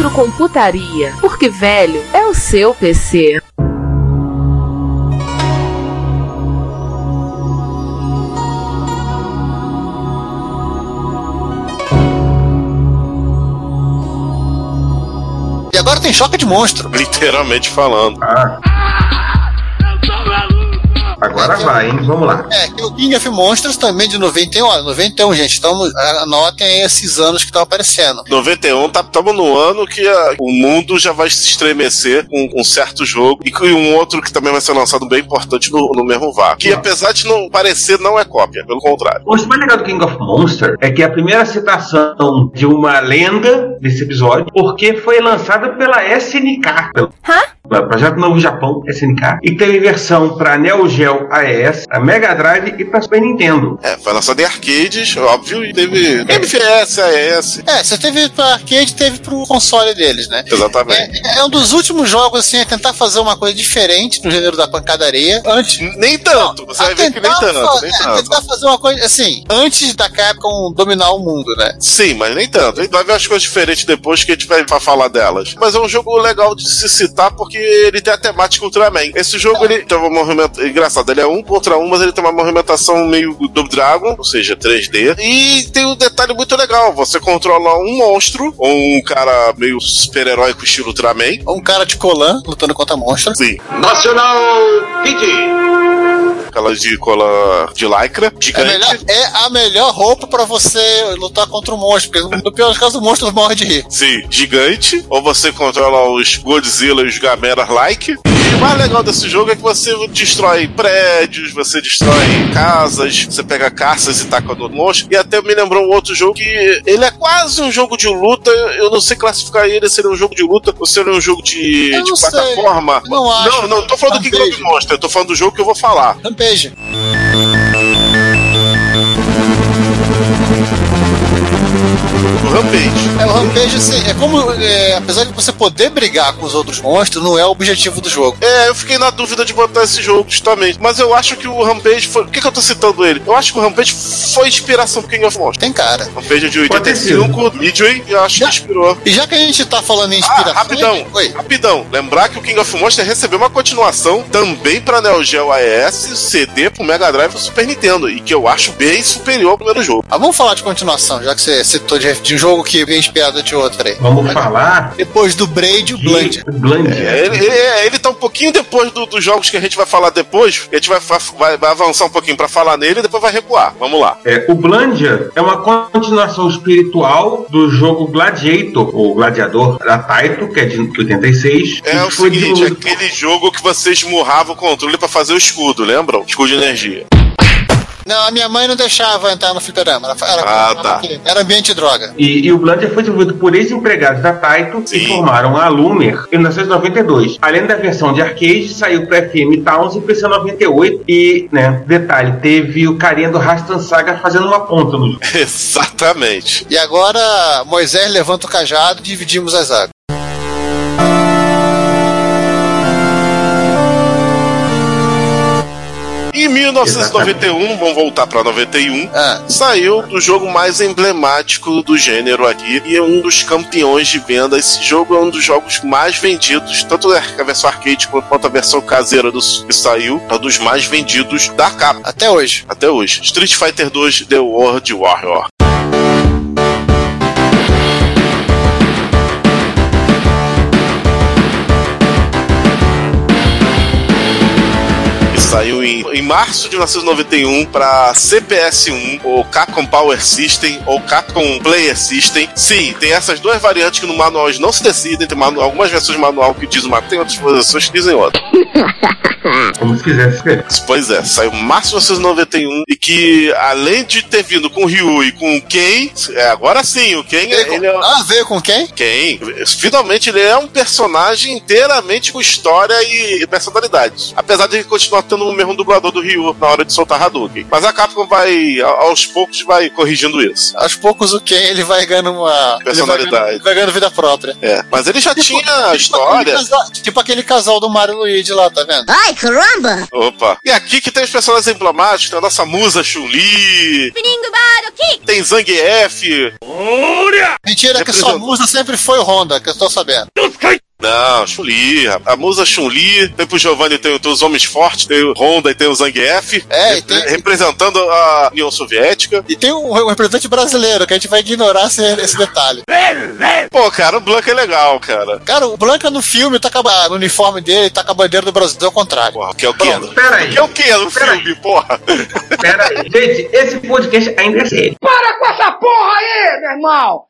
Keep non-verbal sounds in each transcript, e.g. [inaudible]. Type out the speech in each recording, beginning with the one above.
Retrocomputaria, porque velho é o seu PC. E agora tem choque de monstro. Literalmente falando. Ah. Agora vai, hein? Vamos lá. É, que o King of Monsters também de 91, olha, 91, gente. Então anotem aí esses anos que estão aparecendo. 91, tá, estamos no ano que a- o mundo já vai se estremecer com um certo jogo e com um outro que também vai ser lançado bem importante no, no mesmo VAR. Que apesar de não parecer, não é cópia, pelo contrário. O mais legal do King of Monster é que é a primeira citação de uma lenda desse episódio, porque foi lançada pela SNK. Pelo Projeto Novo Japão, SNK. E teve versão para Neo Geo AES, a Mega Drive e para Super Nintendo. É, foi lançado em arcades, óbvio, e teve MFS, AES. É, você teve pra arcade, teve pro console deles, né? Exatamente. É, é um dos últimos jogos, assim, a tentar fazer uma coisa diferente no gênero da pancadaria. Antes. Nem tanto, você vai ver que nem tanto, fa- nem é, tanto. tentar fazer uma coisa, assim, antes da Capcom dominar o mundo, né? Sim, mas nem tanto. A gente vai ver as coisas diferentes depois que a gente vai pra falar delas. Mas é um jogo legal de se citar porque ele tem a temática Ultraman. Esse jogo ele tem uma movimentação. Engraçado, ele é um contra um, mas ele tem uma movimentação meio do Dragon, ou seja, 3D. E tem um detalhe muito legal: você controla um monstro, ou um cara meio super-herói com estilo Ultraman. Um cara de Colan lutando contra monstros. Sim. Nacional PD. Aquela de cola de lycra, É, gigante. melhor- é a melhor roupa pra você lutar contra o monstro, porque no pior dos casos o monstro morre de rir. Sim, gigante. Ou você controla os Godzilla e os Gamera like. E o mais legal desse jogo é que você destrói prédios, você destrói casas, você pega caças e taca no monstro. E até me lembrou um outro jogo que ele é quase um jogo de luta. Eu não sei classificar ele se ele é um jogo de luta ou se ele é um jogo de, de plataforma. Não acho. não, não tô falando do King Rampage. Monster, eu tô falando do jogo que eu vou falar. Rampage. O Rampage. É, o Rampage, assim, é como. é, apesar de você poder brigar com os outros monstros, não é o objetivo do jogo. É, eu fiquei na dúvida de botar esse jogo, justamente. Mas eu acho que o Rampage foi. Por que, que eu tô citando ele? Eu acho que o Rampage foi inspiração pro King of Monsters. Tem cara. Rampage é de Pode ter 85, Midway, eu acho que inspirou. E já que a gente tá falando em Ah, inspiração. rapidão, Oi. rapidão. Lembrar que o King of Monsters recebeu uma continuação também pra Neo Geo AES, CD pro Mega Drive e pro Super Nintendo, e que eu acho bem superior ao primeiro jogo. Ah, vamos falar de continuação, já que você citou de, de um jogo que veio inspirado de outro aí. Vamos falar Depois do Braid, o de Blunt. É, ele, ele, ele tá um pouquinho depois do- dos jogos que a gente vai falar depois, a gente vai, vai- vai avançar um pouquinho pra falar nele e depois vai recuar. Vamos lá. É, o Blandia é uma continuação espiritual do jogo Gladiator, ou Gladiador da Taito, que é de 86. É o seguinte, desenvolvido- aquele jogo que você esmurrava o controle pra fazer o escudo, lembram? Escudo de energia. Não, a minha mãe não deixava entrar no fliperama. Ela, era, Ah, era, tá. era ambiente droga. E, e o Blandia foi desenvolvido por ex-empregados da Taito Sim. e formaram a Lumer em 1992. Além da versão de arcade, saiu para FM Towns em PC 98 e, né, detalhe, teve o carinha do Rastan Saga fazendo uma ponta no jogo. [laughs] Exatamente. E agora Moisés levanta o cajado e dividimos as águas. Em 1991, vamos voltar pra 91, Ah. saiu o jogo mais emblemático do gênero aqui e é um dos campeões de venda. Esse jogo é um dos jogos mais vendidos, tanto a versão arcade quanto a versão caseira do, que saiu, é um dos mais vendidos da capa Até hoje. até hoje. Street Fighter 2 The World Warrior. Em em, março de 1991 para CPS-1, ou Capcom Power System, ou Capcom Player System. Sim, tem essas duas variantes que no manual eles não se decidem. Tem manu- algumas versões de manual que dizem uma, tem outras versões que dizem outra. [laughs] Como se quisesse escrever. Pois é, saiu março de 1991 e que, além de ter vindo com o Ryu e com o Ken, é, agora sim, o Ken, Veio com- ele é. Ah, veio com quem? Ken, finalmente ele é um personagem inteiramente com história e personalidade. Apesar de ele continuar tendo o mesmo dublador do Ryu na hora de soltar Hadouken. Mas a Capcom vai, aos poucos, vai corrigindo isso. Aos poucos o Ken ele vai ganhando uma. Personalidade. Vai ganhando, vai ganhando vida própria. É, mas ele já tinha Tipo história. aquele, casal, tipo aquele casal do Mario e Luigi lá, tá vendo? Ai, caramba! Opa. E aqui que tem os personagens emblemáticos, tem a nossa musa Chun-Li, tem Zangief. Mentira, que sua musa sempre foi o Honda, que eu tô sabendo. Não, Chun-Li, a, musa Chun-Li, tem pro Giovanni, tem, tem os homens fortes, tem o Honda e tem o Zangief. É, e tem- re- representando a União Soviética. E tem um, um representante brasileiro, que a gente vai ignorar esse, esse detalhe. Pô, cara, o Blanca é legal, cara. Cara, o Blanca no filme, tá com a, no uniforme dele, tá com a bandeira do Brasil ao contrário. Porra, que é o quê? Pera aí. Que é o quê no Pera filme, porra? Pera aí. Gente, esse podcast ainda é sério.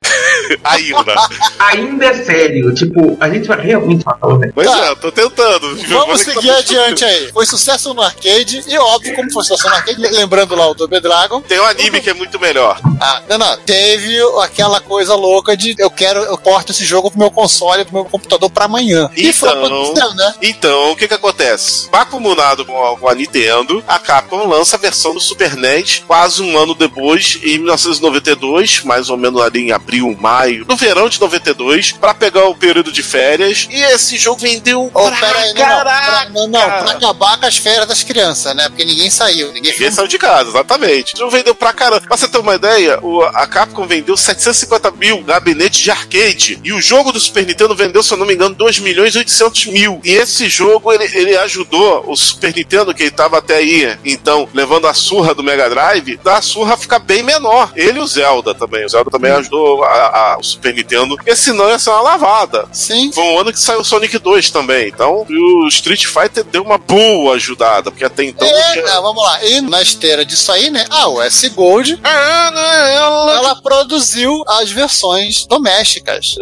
[laughs] Ainda. Ainda é sério. Tipo, a gente vai realmente falar, né? Pois Tá. é, tô tentando. Vamos seguir tá- adiante aí. Foi sucesso no arcade, e óbvio, como foi sucesso no arcade, lembrando lá o Double Dragon. Tem um anime que é muito melhor. Ah, não, não. Teve aquela coisa louca de eu quero, eu porto esse jogo pro meu console, pro meu computador pra amanhã. E foi Então- acontecendo, né? Então, o que que acontece? Bacumunado com a, com a Nintendo, a Capcom lança a versão do Super NES quase um ano depois, em 1992, mais ou menos ali em abril, maio, no verão de 92, pra pegar o período de férias. E esse jogo vendeu Ô, pra pera aí, não, não, pra, caraca. não, pra acabar com as férias das crianças, né? Porque ninguém saiu, ninguém Ninguém saiu de casa, exatamente. Então vendeu pra caramba. Pra você ter uma ideia, o- a Capcom vendeu 750 mil gabinetes de arcade. E o jogo do Super Nintendo vendeu, se eu não me engano, 2 milhões e 800 mil. E esse jogo, ele, ele ajudou o Super Nintendo, que ele tava até aí, então, levando a surra do Mega Drive, da surra ficar bem menor. Ele e o Zelda também. O Zelda também ajudou a- a- o Super Nintendo, porque senão ia ser uma lavada. Sim. Foi um ano que saiu o Sonic 2 também. Então, o Street Fighter deu uma boa ajudada, porque até então. É, tinha- não, vamos lá. E na esteira disso aí, né? A US Gold, Ah, não, ela- ela produziu as versões domésticas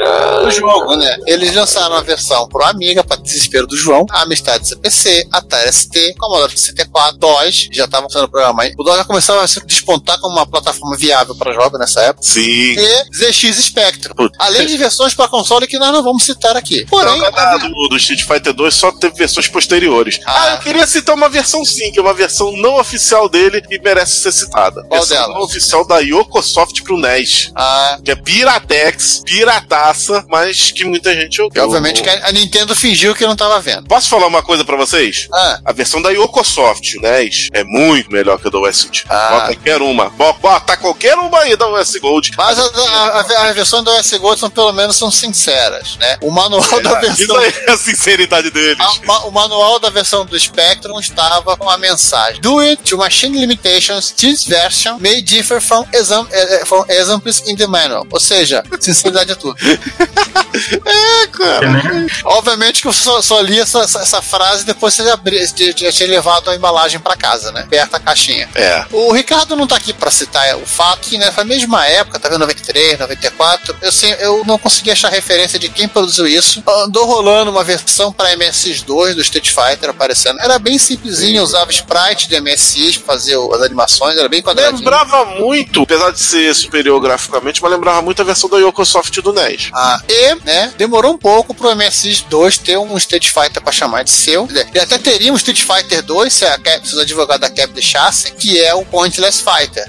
do jogo, né? Eles lançaram a versão pro Amiga, para desespero do João, a Amistad CPC, Atari ST, Commodore 64, DOS, já estavam usando o programa aí. O DOS já começava a se despontar como uma plataforma viável para jogos nessa época. Sim. E ZX Spectrum. Além de versões para console que nós não vamos citar aqui. Porém, da- do, do Street Fighter 2 só teve versões posteriores. Ah. Ah, eu queria citar uma versão sim, que é uma versão não oficial dele e merece ser citada. Qual versão delas? não oficial da Yokosoft pro NES. ah, Que é Piratex, pirataça, mas que muita gente que obviamente que a a Nintendo fingiu que não estava vendo. Posso falar uma coisa pra vocês? Ah, A versão da Yokosoft, NES, é muito melhor que a da US Gold. Ah. Bota qualquer uma. Bo- Bota qualquer uma aí da US Gold. Mas a, a, a, a versão da US Gold são pelo menos são sinceras, né? O manual da Isso versão aí é a sinceridade deles. A- ma- o manual da versão do Spectrum estava com a mensagem: Do it to machine limitations, this version may differ from, exam eh, eh, from examples in the manual. Ou seja, sinceridade é tudo. [laughs] É, cara. Né? Obviamente que eu só, só li essa, essa, essa frase depois você já, tinha levado a embalagem para casa, né? Perto da caixinha. É. O Ricardo não tá aqui para citar o fato que nessa mesma época, tá vendo 93, 94, eu, sei, eu não consegui achar referência de quem produziu isso. Andou rolando uma versão para MSX2 do Street Fighter aparecendo. Era bem simplesinho, usava sprite de MSX pra fazer as animações, era bem quadradinho. Lembrava muito, apesar de ser superior graficamente, mas lembrava muito a versão da Yokosoft do NES. Ah, e, né, demorou um pouco pro MSX2 ter um Street Fighter pra chamar de seu. Ele até teria um Street Fighter 2 se, a Cap, se os advogados da Cap deixassem, que é o Pointless Fighter.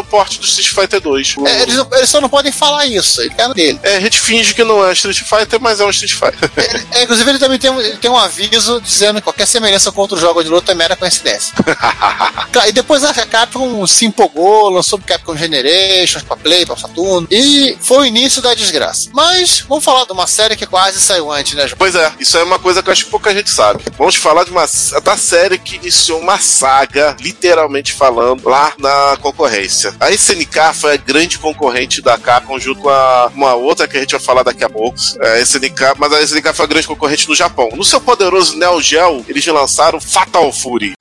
O porte do Street Fighter 2. É, eles, não- eles só não podem falar isso, ele dele. É, a gente finge que não é Street Fighter, mas é um Street Fighter. É, inclusive, ele também tem, um- ele tem um aviso dizendo que qualquer semelhança com outro jogo de luta é mera coincidência. [laughs] Claro, e depois a Capcom se empolgou, lançou o Capcom Generations pra Play, pra Saturno, e foi o início da desgraça. Mas vamos falar de uma série que quase saiu antes, né, João? pois é, isso é uma coisa que eu acho que pouca gente sabe. Vamos falar de uma, da série que iniciou uma saga, literalmente falando, lá na concorrência. A SNK foi a grande concorrente da Capcom junto com a, uma outra que a gente vai falar daqui a pouco. É, a SNK, mas a SNK foi a grande concorrente no Japão. No seu poderoso Neo Geo, eles lançaram Fatal Fury.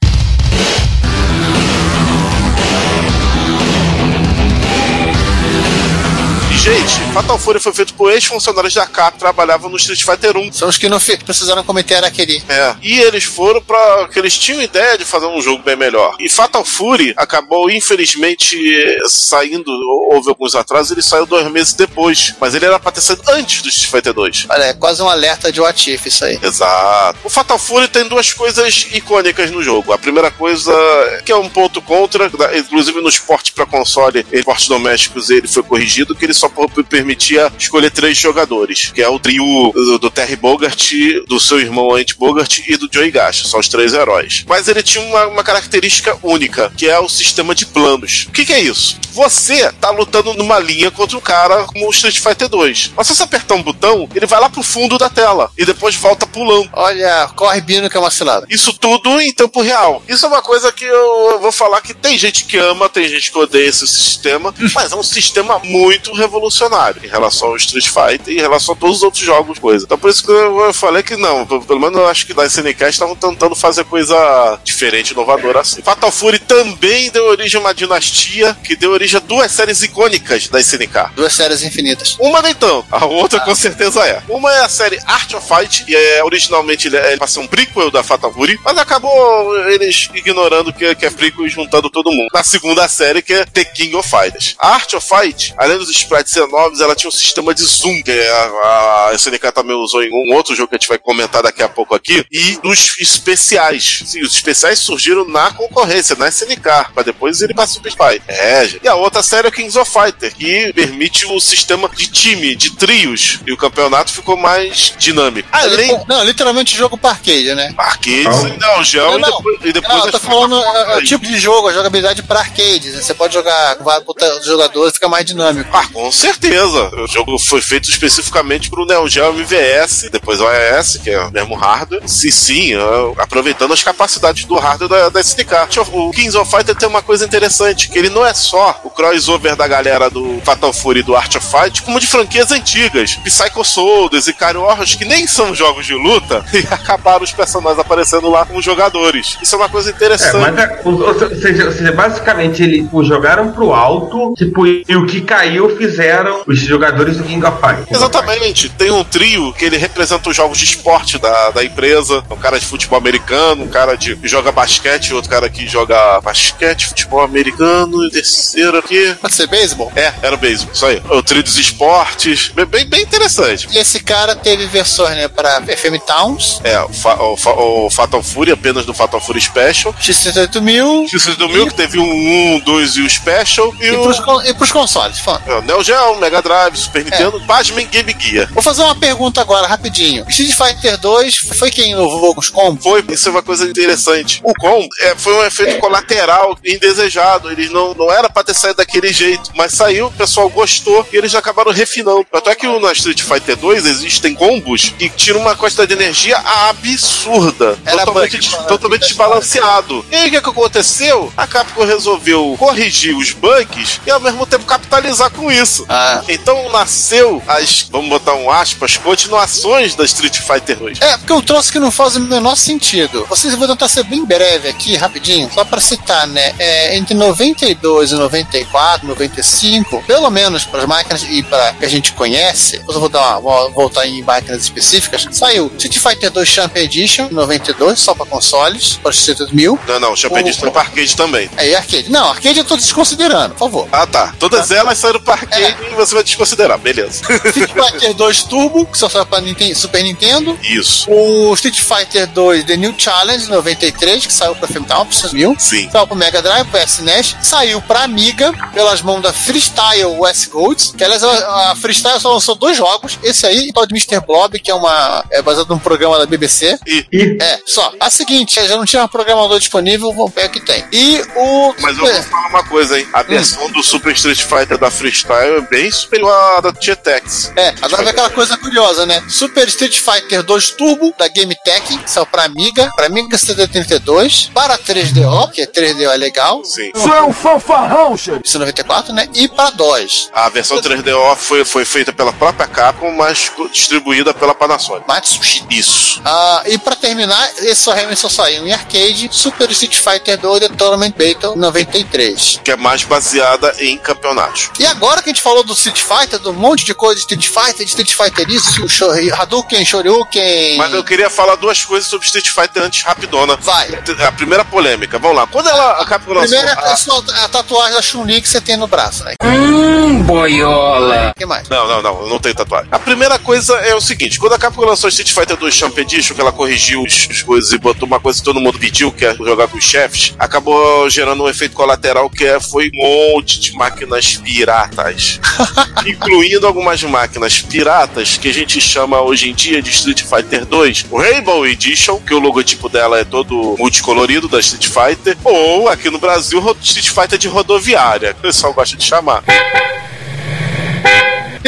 Gente, Fatal Fury foi feito por ex-funcionários da Capcom que trabalhavam no Street Fighter 1. São os que não precisaram cometer aquele. É. E eles foram para que eles tinham ideia de fazer um jogo bem melhor. E Fatal Fury acabou, infelizmente, saindo, houve alguns atrasos, ele saiu dois meses depois. Mas ele era pra ter saído antes do Street Fighter 2. Olha, é quase um alerta de what if isso aí. Exato. O Fatal Fury tem duas coisas icônicas no jogo. A primeira coisa, que é um ponto contra, inclusive no esporte para console, e esportes domésticos, ele foi corrigido, que ele só permitia escolher três jogadores, que é o trio do, do Terry Bogart, do seu irmão Andy Bogart e do Joey Gash. São os três heróis. Mas ele tinha uma, uma característica única, que é o sistema de planos. O que, que é isso? Você tá lutando numa linha contra um cara como o Street Fighter 2. Mas se você apertar um botão, ele vai lá pro fundo da tela e depois volta pulando. Olha, corre Bino que é uma cilada. Isso tudo em tempo real. Isso é uma coisa que eu vou falar que tem gente que ama, tem gente que odeia esse sistema, [laughs] mas é um sistema muito revolucionário em relação ao Street Fighter e em relação a todos os outros jogos, coisa. Então por isso que eu falei que não, pelo menos eu acho que da SNK estavam tentando fazer coisa diferente, inovadora assim. Fatal Fury também deu origem a uma dinastia que deu origem a duas séries icônicas da SNK. Duas séries infinitas. Uma nem tanto, a outra com certeza é. Uma é a série Art of Fight, e é, originalmente ele é pra ser um prequel da Fatal Fury, mas acabou eles ignorando que, que é prequel e juntando todo mundo. Na segunda série, que é The King of Fighters. A Art of Fight, além dos sprites ser novos, ela tinha um sistema de zoom, que a, a SNK também usou em um outro jogo que a gente vai comentar daqui a pouco aqui, e dos especiais. Sim, os especiais surgiram na concorrência, na SNK, pra depois ele pra Super Spy. É, gente. E a outra série é Kings of Fighter, que permite o sistema de time, de trios, e o campeonato ficou mais dinâmico. Além Não, literalmente jogo arcade, né? arcades, Não. não, gel, Não, e não. depois, e depois Não, eu tô falando é, é, o plataformas tipo de jogo, a jogabilidade pra arcades. né? Você pode jogar com vários jogadores, fica mais dinâmico. Ah, com certeza. O jogo foi feito especificamente pro Neo Geo MVS, depois o AES, que é o mesmo hardware. Sim, sim, é, aproveitando as capacidades do hardware da, da SNK. O Kings of Fighter tem uma coisa interessante, que ele não é só o crossover da galera do Fatal Fury e do Art of Fight, como de franquias antigas. Psycho Soldiers e Cario que nem são jogos de luta, [laughs] e acabaram os personagens aparecendo lá como jogadores. Isso é uma coisa É, interessante. mas é, ou, ou seja, ou seja, basicamente eles tipo, jogaram pro alto, tipo, e o que caiu fizeram os jogadores do King of Fighters. Exatamente. Tem um trio que ele representa os jogos de esporte da, da empresa. Um cara de futebol americano, um cara de, que joga basquete, outro cara que joga basquete, futebol americano, e terceiro aqui. Pode ser beisebol? É, era o beisebol, isso aí. O trio dos esportes. Bem, bem, interessante. E esse cara teve versões, né, pra FM Towns, É, o, Fa- o Fa- o Fatal Fury, apenas do Fatal Fury Special. X38000 X do Mil, que teve um 1, 2 e o Special. E, e o, pros, e pros consoles. Fã. é, o Neo Geo, Mega Drive, Super Nintendo, Pasmen Game Gear. Vou fazer uma pergunta agora, rapidinho. Street Fighter 2 foi quem inovou com os combos? Foi, isso é uma coisa interessante. O com é, foi um efeito colateral indesejado. Eles não, não era pra ter saído daquele jeito, mas saiu, o pessoal gostou e eles acabaram refinando. Até que no Street Fighter 2 existem combos que tiram uma quantidade de energia absurda. Era totalmente, bug, des- mano. totalmente desbalanceado. E aí o que, que aconteceu? A Capcom resolveu corrigir os bugs e ao mesmo tempo capitalizar com isso. Ah. Então nasceu as, vamos botar um aspas, continuações da Street Fighter 2. É, porque eu trouxe que não faz o menor sentido. Vocês vou tentar ser bem breve aqui, rapidinho, só pra citar, né? É, entre 92 e 94, 95, pelo menos para as máquinas e para que a gente conhece, eu vou dar uma, vou voltar em máquinas específicas, saiu Street Fighter 2 Champion Edition, em 92, só para consoles, para os mil. Não, não, Champion Edition é pra arcade também. Aí arcade. Não, arcade eu tô desconsiderando, por favor. Ah, tá. Todas elas saíram pra arcade e você vai desconsiderar, beleza. [laughs] Street Fighter 2 Turbo, que só saiu para Super Nintendo. Isso. O Street Fighter 2 The New Challenge 93, que saiu pra Femtown, pra vocês viram? Sim. Saiu pro Mega Drive, pro SNES, saiu pra Amiga, pelas mãos da Freestyle West Golds, que aliás a, a Freestyle só lançou dois jogos, esse aí e o tal de Mr. Blob, que é uma é baseado num programa da BBC. E, E É, só. A seguinte, já não tinha um programador disponível, vamos ver o que tem. E o. mas eu vou falar uma coisa, hein? A versão do Super Street Fighter da Freestyle é bem pegou a da GTX. É, agora vem aquela coisa curiosa, né? Super Street Fighter 2 Turbo da GameTech, saiu pra Amiga, pra Amiga CD32, para 3DO, que 3DO é legal, Sim. Isso é um fanfarrão, chefe. isso 94, né? E pra DOS. A versão 3DO foi, foi feita pela própria Capcom, mas distribuída pela Panasonic. Matsushita. Isso. Ah, e pra terminar, esse só realmente só saiu em arcade, Super Street Fighter 2 The Tournament Battle 93. Que é mais baseada em campeonatos. E agora que a gente falou do Street Fighter, do monte de coisa de Street Fighter, de Street Fighter isso, o Shori- Hadouken, Shoryuken... Mas eu queria falar duas coisas sobre Street Fighter antes, rapidona. Vai. A primeira polêmica, vamos lá. Quando ela, a Capcom lançou. Primeiro é a- a, sua- a tatuagem da Chun-Li que você tem no braço, né? Hum, boiola. O que mais? Não, não, não, eu não tenho tatuagem. A primeira coisa é o seguinte: quando a Capcom lançou Street Fighter 2 Champ Edition, que ela corrigiu os, os coisas e botou uma coisa que todo mundo pediu, que é jogar com os chefes, acabou gerando um efeito colateral que é, foi um monte de máquinas piratas. [laughs] incluindo algumas máquinas piratas que a gente chama hoje em dia de Street Fighter 2, o Rainbow Edition, que o logotipo dela é todo multicolorido da Street Fighter, ou aqui no Brasil, Street Fighter de rodoviária, que o pessoal gosta de chamar.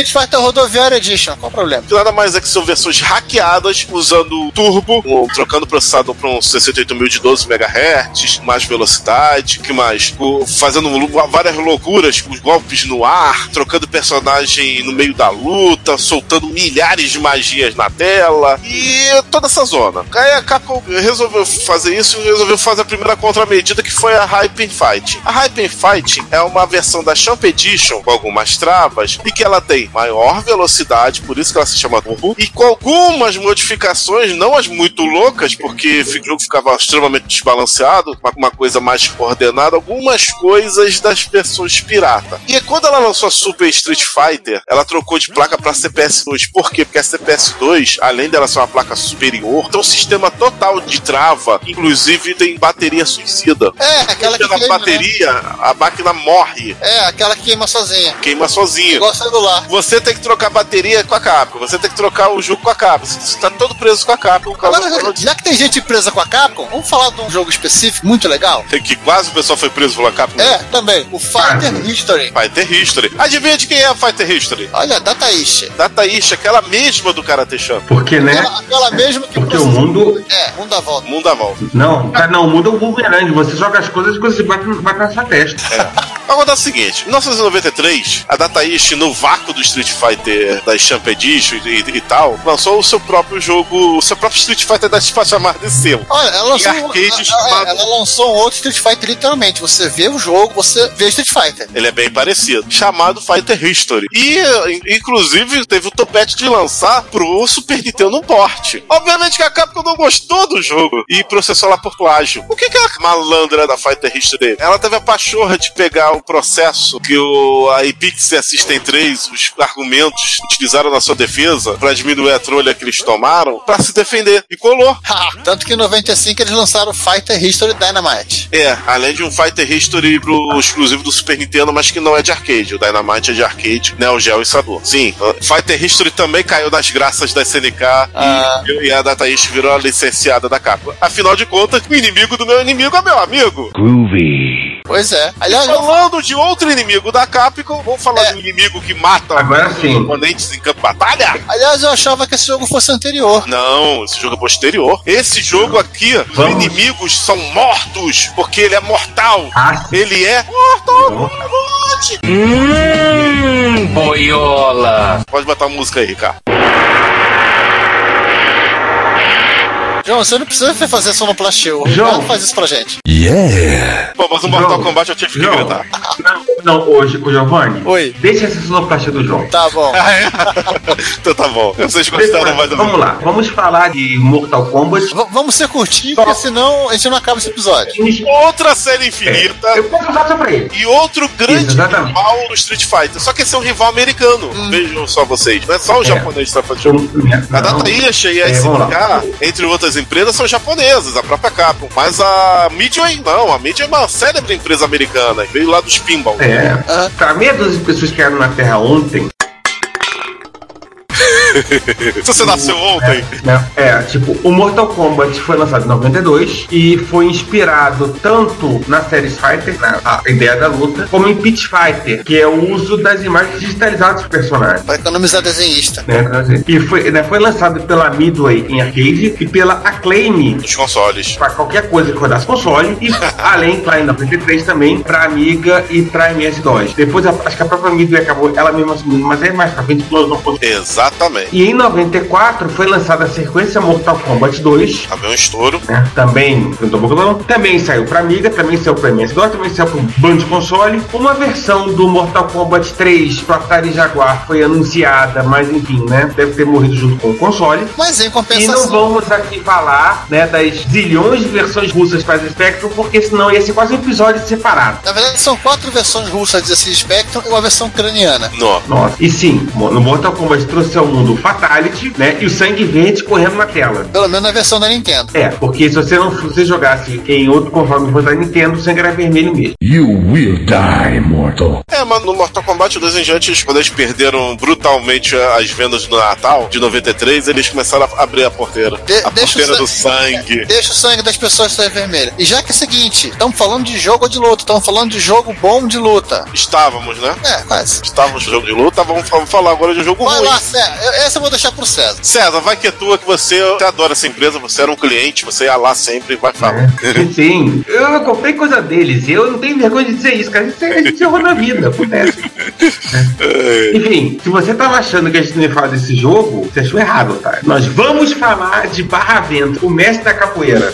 Street Fighter Rodoviária Edition, qual o problema? nada mais é que são versões hackeadas usando turbo, trocando o processador para um 68.000 de 12 MHz, mais velocidade, que mais? O- fazendo várias loucuras, os golpes no ar, trocando personagem no meio da luta, soltando milhares de magias na tela e toda essa zona. Aí a Capcom resolveu fazer isso e resolveu fazer a primeira contramedida que foi a Hyper Fight. A Hyper Fight é uma versão da Champ Edition com algumas travas e que ela tem maior velocidade, por isso que ela se chama Turbo, e com algumas modificações, não as muito loucas, porque o jogo ficava extremamente desbalanceado, uma, uma coisa mais coordenada, algumas coisas das versões pirata. E quando ela lançou a Super Street Fighter, ela trocou de placa para CPS2. Por quê? Porque a CPS2, além dela ser uma placa superior, tem um sistema total de trava, inclusive tem bateria suicida. É, aquela que queima, né? bateria, a máquina morre, É, aquela que queima sozinha. queima sozinha. Igual celular. Você tem que trocar a bateria com a Capcom, você tem que trocar o jogo com a Capcom. Você tá todo preso com a Capcom. Agora, já que tem gente presa com a Capcom, vamos falar de um jogo específico muito legal? Que quase o pessoal foi preso pela Capcom. É, também, o Fighter History. Fighter History. Adivinha de quem é a Fighter History? Olha, Dataishi. Da Taishi, aquela mesma do Karate Champ. Porque, né? Aquela, aquela mesma que Porque o mundo. É, mundo da volta. Mundo à volta. Não, cara, não, o mundo é um bumerangue. Você joga as coisas e você bate, bate na sua testa. Vai contar o seguinte: em 1993, a Dataishi, no vácuo do Street Fighter da Champ Edition e, e- e tal, lançou o seu próprio jogo, o seu próprio Street Fighter da pra chamar de seu. Olha, ela lançou, Em um, arcade ela, chamado- ela lançou um outro Street Fighter literalmente. Você vê o jogo, você vê Street Fighter. Ele é bem parecido. Chamado Fighter History. E, in- inclusive, teve o topete de lançar pro Super Nintendo no porte. Obviamente que a Capcom não gostou do jogo e processou lá por plágio. O que, que a malandra da Fighter History? Ela teve a pachorra de pegar o processo que o, a Epix System 3, os argumentos, utilizaram na sua defesa pra diminuir a trolha que eles tomaram, pra se defender. E colou. Ha! Tanto que em 95 eles lançaram o Fighter History Dynamite. É, além de um Fighter History pro exclusivo do Super Nintendo, mas que não é de arcade. O Dynamite é de arcade, Neo Geo e Saturn. Sim, Fighter History também caiu nas graças da SNK Ah. e, e a Dataishi virou a licenciada da Capcom. Afinal de contas, o inimigo do meu inimigo é meu amigo. Pois é. Aliás, Falando de outro inimigo da Capcom, vamos falar É. de um inimigo que mata Agora sim. os oponentes em campo de batalha? aliás, eu achava que esse jogo fosse anterior. Não, esse jogo é posterior. Esse jogo aqui, os Vamos. inimigos são mortos, porque ele é mortal. Ah, Ele é mortal. Bom. Hum, boiola. Pode botar a música aí, Ricardo. João, você não precisa fazer sonoplastia. O João. Ricardo faz isso pra gente. Pô, mas no Mortal João. Kombat eu tive que João. gritar. não, não, hoje, o Giovanni. Oi. Deixa essa sonoplastia do João. Tá bom. [laughs] então tá bom. Vocês gostaram mais ou menos. Vamos lá, vamos falar de Mortal Kombat. V- vamos ser curtinho, porque senão a gente não acaba esse episódio. Outra série infinita. Eu posso usar só pra ele. E outro grande Isso, rival do Street Fighter. Só que esse é um rival americano. Vejam só vocês. Não é só o japonês que tá fazendo jogo. A Não. Dataishi e a É, SNK, entre outras empresas, são japonesas, a própria Capcom. Mas a Midway, não. A Midway é uma célebre empresa americana. Veio lá dos pinball. É. Pra meia dúzia de pessoas que eram na Terra ontem. [laughs] Se você nasceu ontem. né? É, tipo, o Mortal Kombat foi lançado em 92 e foi inspirado tanto na série Fighter, né, a ideia da luta, como em Pit Fighter, que é o uso das imagens digitalizadas dos personagens. Pra economizar desenhista. Né, e foi, né, foi lançado pela Midway em arcade e pela Acclaim Dos consoles. para qualquer coisa que rodasse console e [laughs] além, claro, em 93 também para Amiga e para MS-DOS. Depois a- acho que a própria Midway acabou ela mesma assumindo, mas é mais pra frente que não. Exatamente. E em 94 foi lançada a sequência Mortal Kombat 2, Também um estouro. né? Também, não também saiu pra Amiga, também saiu pra MS-DOS, também saiu pro Band Console. Uma versão do Mortal Kombat 3 pro Atari Jaguar foi anunciada, mas enfim, né? Deve ter morrido junto com o console. Mas em E não compensação. vamos aqui falar, né, das zilhões de versões russas para Spectrum, porque senão ia ser quase um episódio separado. Na verdade, são quatro versões russas desse Spectrum e uma versão ucraniana. Não. Nossa. E sim, no Mortal Kombat trouxe ao mundo o Fatality, né, e o sangue verde correndo na tela. Pelo menos na versão da Nintendo. É, porque se você não se você jogasse em outro conforme fosse da Nintendo, o sangue era vermelho mesmo. You will die, mortal. É, mas no Mortal Kombat 2 em diante, quando eles perderam brutalmente as vendas do Natal de 93, eles começaram a abrir a porteira. De- a deixa o porteira do sangue- sangue. Deixa o sangue das pessoas ser vermelho. E já que é o seguinte, estamos falando de jogo de luta, estamos falando de jogo bom de luta. Estávamos, né? É, quase. Estávamos no jogo de luta, vamos, vamos falar agora de um jogo Vai ruim. lá. Eu- Essa eu vou deixar pro César. César, vai que é tua, que você, você adora essa empresa, você era um cliente, você ia lá sempre e vai falar. Sim, eu comprei coisa deles, eu não tenho vergonha de dizer isso, cara. Isso é- A gente errou na vida, acontece. Enfim, se você tava achando que a gente não ia falar desse jogo, você achou errado, tá? Nós vamos falar de Barravento, o mestre da capoeira.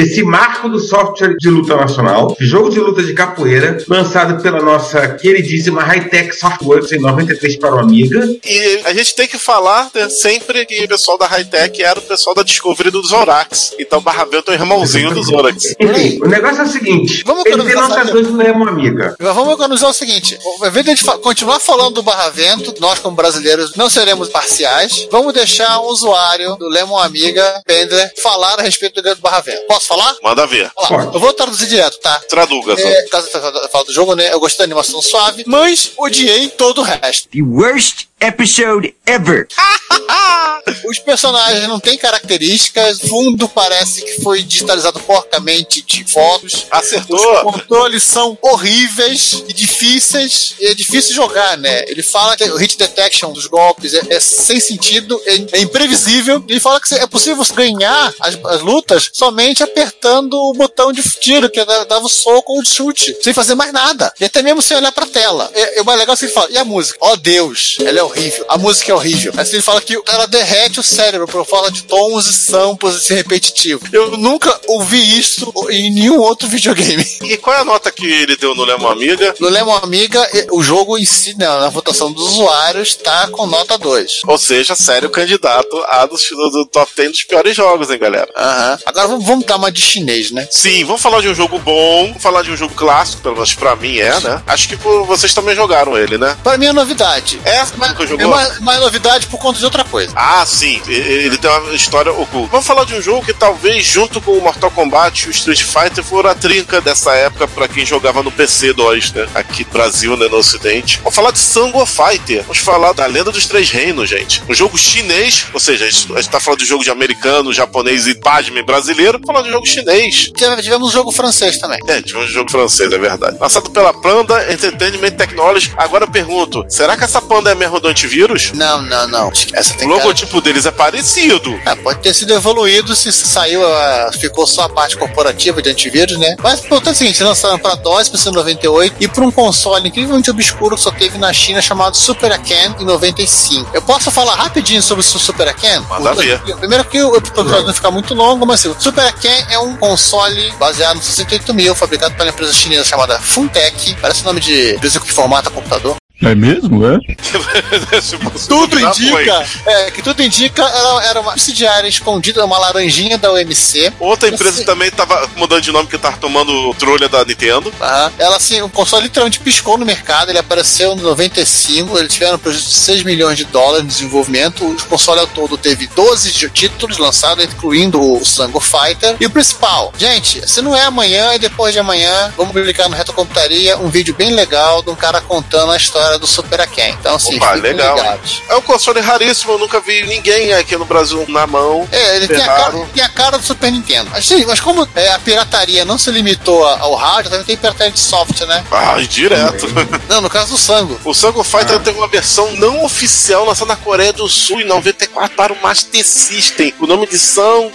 Esse marco do software de luta nacional, jogo de luta de capoeira, lançado pela nossa queridíssima Hightech Softworks em 93 para o Amiga. E a gente tem que falar né, sempre que o pessoal da Hightech era o pessoal da Discovery do Zorax. Então Barravento é o irmãozinho do Zorax. Enfim, o negócio é o seguinte: Vamos ele tem sabe? 2 no Remo Amiga. Vamos economizar o seguinte: ao invés de a gente continuar falando do Barravento, nós, como brasileiros, não seremos parciais. Vamos deixar o usuário do Lemon Amiga, Pendler, falar a respeito do grande Barravento. Posso falar? Manda ver. Olha lá, Pode. eu vou traduzir direto, tá? Traduga. É, caso eu fale do jogo, né? Eu gostei da animação suave, mas odiei todo o resto. The worst episode ever. [laughs] Os personagens não têm características, o fundo parece que foi digitalizado porcamente de fotos. Os Acertou. controles são horríveis e difíceis, e é difícil jogar, né? Ele fala que o hit detection dos golpes é, é sem sentido, é, é imprevisível. Ele fala que é possível você ganhar as, as lutas somente apertando o botão de tiro, que dava o soco ou o chute, sem fazer mais nada. E até mesmo sem olhar pra tela. É, é o mais legal é que ele fala, e a música? Ó Deus, ela é horrível. A música é horrível. Assim ele fala que ela derrete o cérebro por fala de tons e samples e ser repetitivo. Eu nunca ouvi isso em nenhum outro videogame. [laughs] E qual é a nota que ele deu no Lemon Amiga? No Lemon Amiga, o jogo em si, né, na votação dos usuários, tá com nota 2. Ou seja, sério candidato a do, do top 10 dos piores jogos, hein, galera? Aham. Agora vamos, vamos dar uma de chinês, né? Sim, vamos falar de um jogo bom, vamos falar de um jogo clássico, pelo menos pra mim é, né? Acho que vocês também jogaram ele, né? Pra mim é novidade. É? Mas, Nunca é jogou? uma, uma novidade por conta de outra coisa. Ah, sim, ele tem uma história oculta. Vamos falar de um jogo que talvez, junto com o Mortal Kombat e o Street Fighter, foram a trinca dessa época pra quem jogava no PC 2, né? Aqui no Brasil, né? No Ocidente. Vamos falar de Sango Fighter. Vamos falar da Lenda dos Três Reinos, gente. Um jogo chinês, ou seja, a gente, tá falando de jogo de americano, japonês e pasme brasileiro. Vamos falar de jogo chinês. Tive- Tivemos um jogo francês também. É, tivemos um jogo francês, é verdade. Lançado pela Panda Entertainment Technology. Agora eu pergunto: será que essa Panda é mesmo do antivírus? Não, não, não. Essa O tem cara... logotipo deles é parecido. Ah, pode ter sido evoluído se saiu, a- ficou só a parte corporativa de antivírus, né? Mas, portanto, o seguinte, lançaram pra DOS, PC 98 e pra um console incrivelmente obscuro que só teve na China chamado Super Aken em 95. Eu posso falar rapidinho sobre o Super Aken? Manda ver. Primeiro que o episódio não ficar muito longo, mas assim, o Super Aken é um console baseado no 68 mil, fabricado pela empresa chinesa chamada Funtech. Parece o nome de empresa que formata computador. É mesmo, é? [laughs] Tudo indica, é, que tudo indica, era, era uma subsidiária escondida, uma laranjinha da OMC. Outra empresa também tava mudando de nome que tava tomando trolha da Nintendo. Tá? Ela assim, o console literalmente piscou no mercado, ele apareceu em 95, eles tiveram um projeto de 6 milhões de dólares de desenvolvimento. O console ao todo teve 12 de- títulos lançados, incluindo o Sango Fighter. E o principal, gente, se não é amanhã e depois de amanhã, vamos publicar no Retrocomputaria um vídeo bem legal de um cara contando a história do Super Aken. Então, assim, Opa, legal. ligados. É um console raríssimo, eu nunca vi ninguém aqui no Brasil na mão. É, ele tem a, cara, tem a cara do Super Nintendo. Mas, sim, mas como é, a pirataria não se limitou ao hardware, também tem pirataria de software, né? Ah, direto. [laughs] Não, no caso do Sango. O Sango Fighter teve uma versão não oficial lançada na Coreia do Sul em 94 para o Master System. O nome de Sango.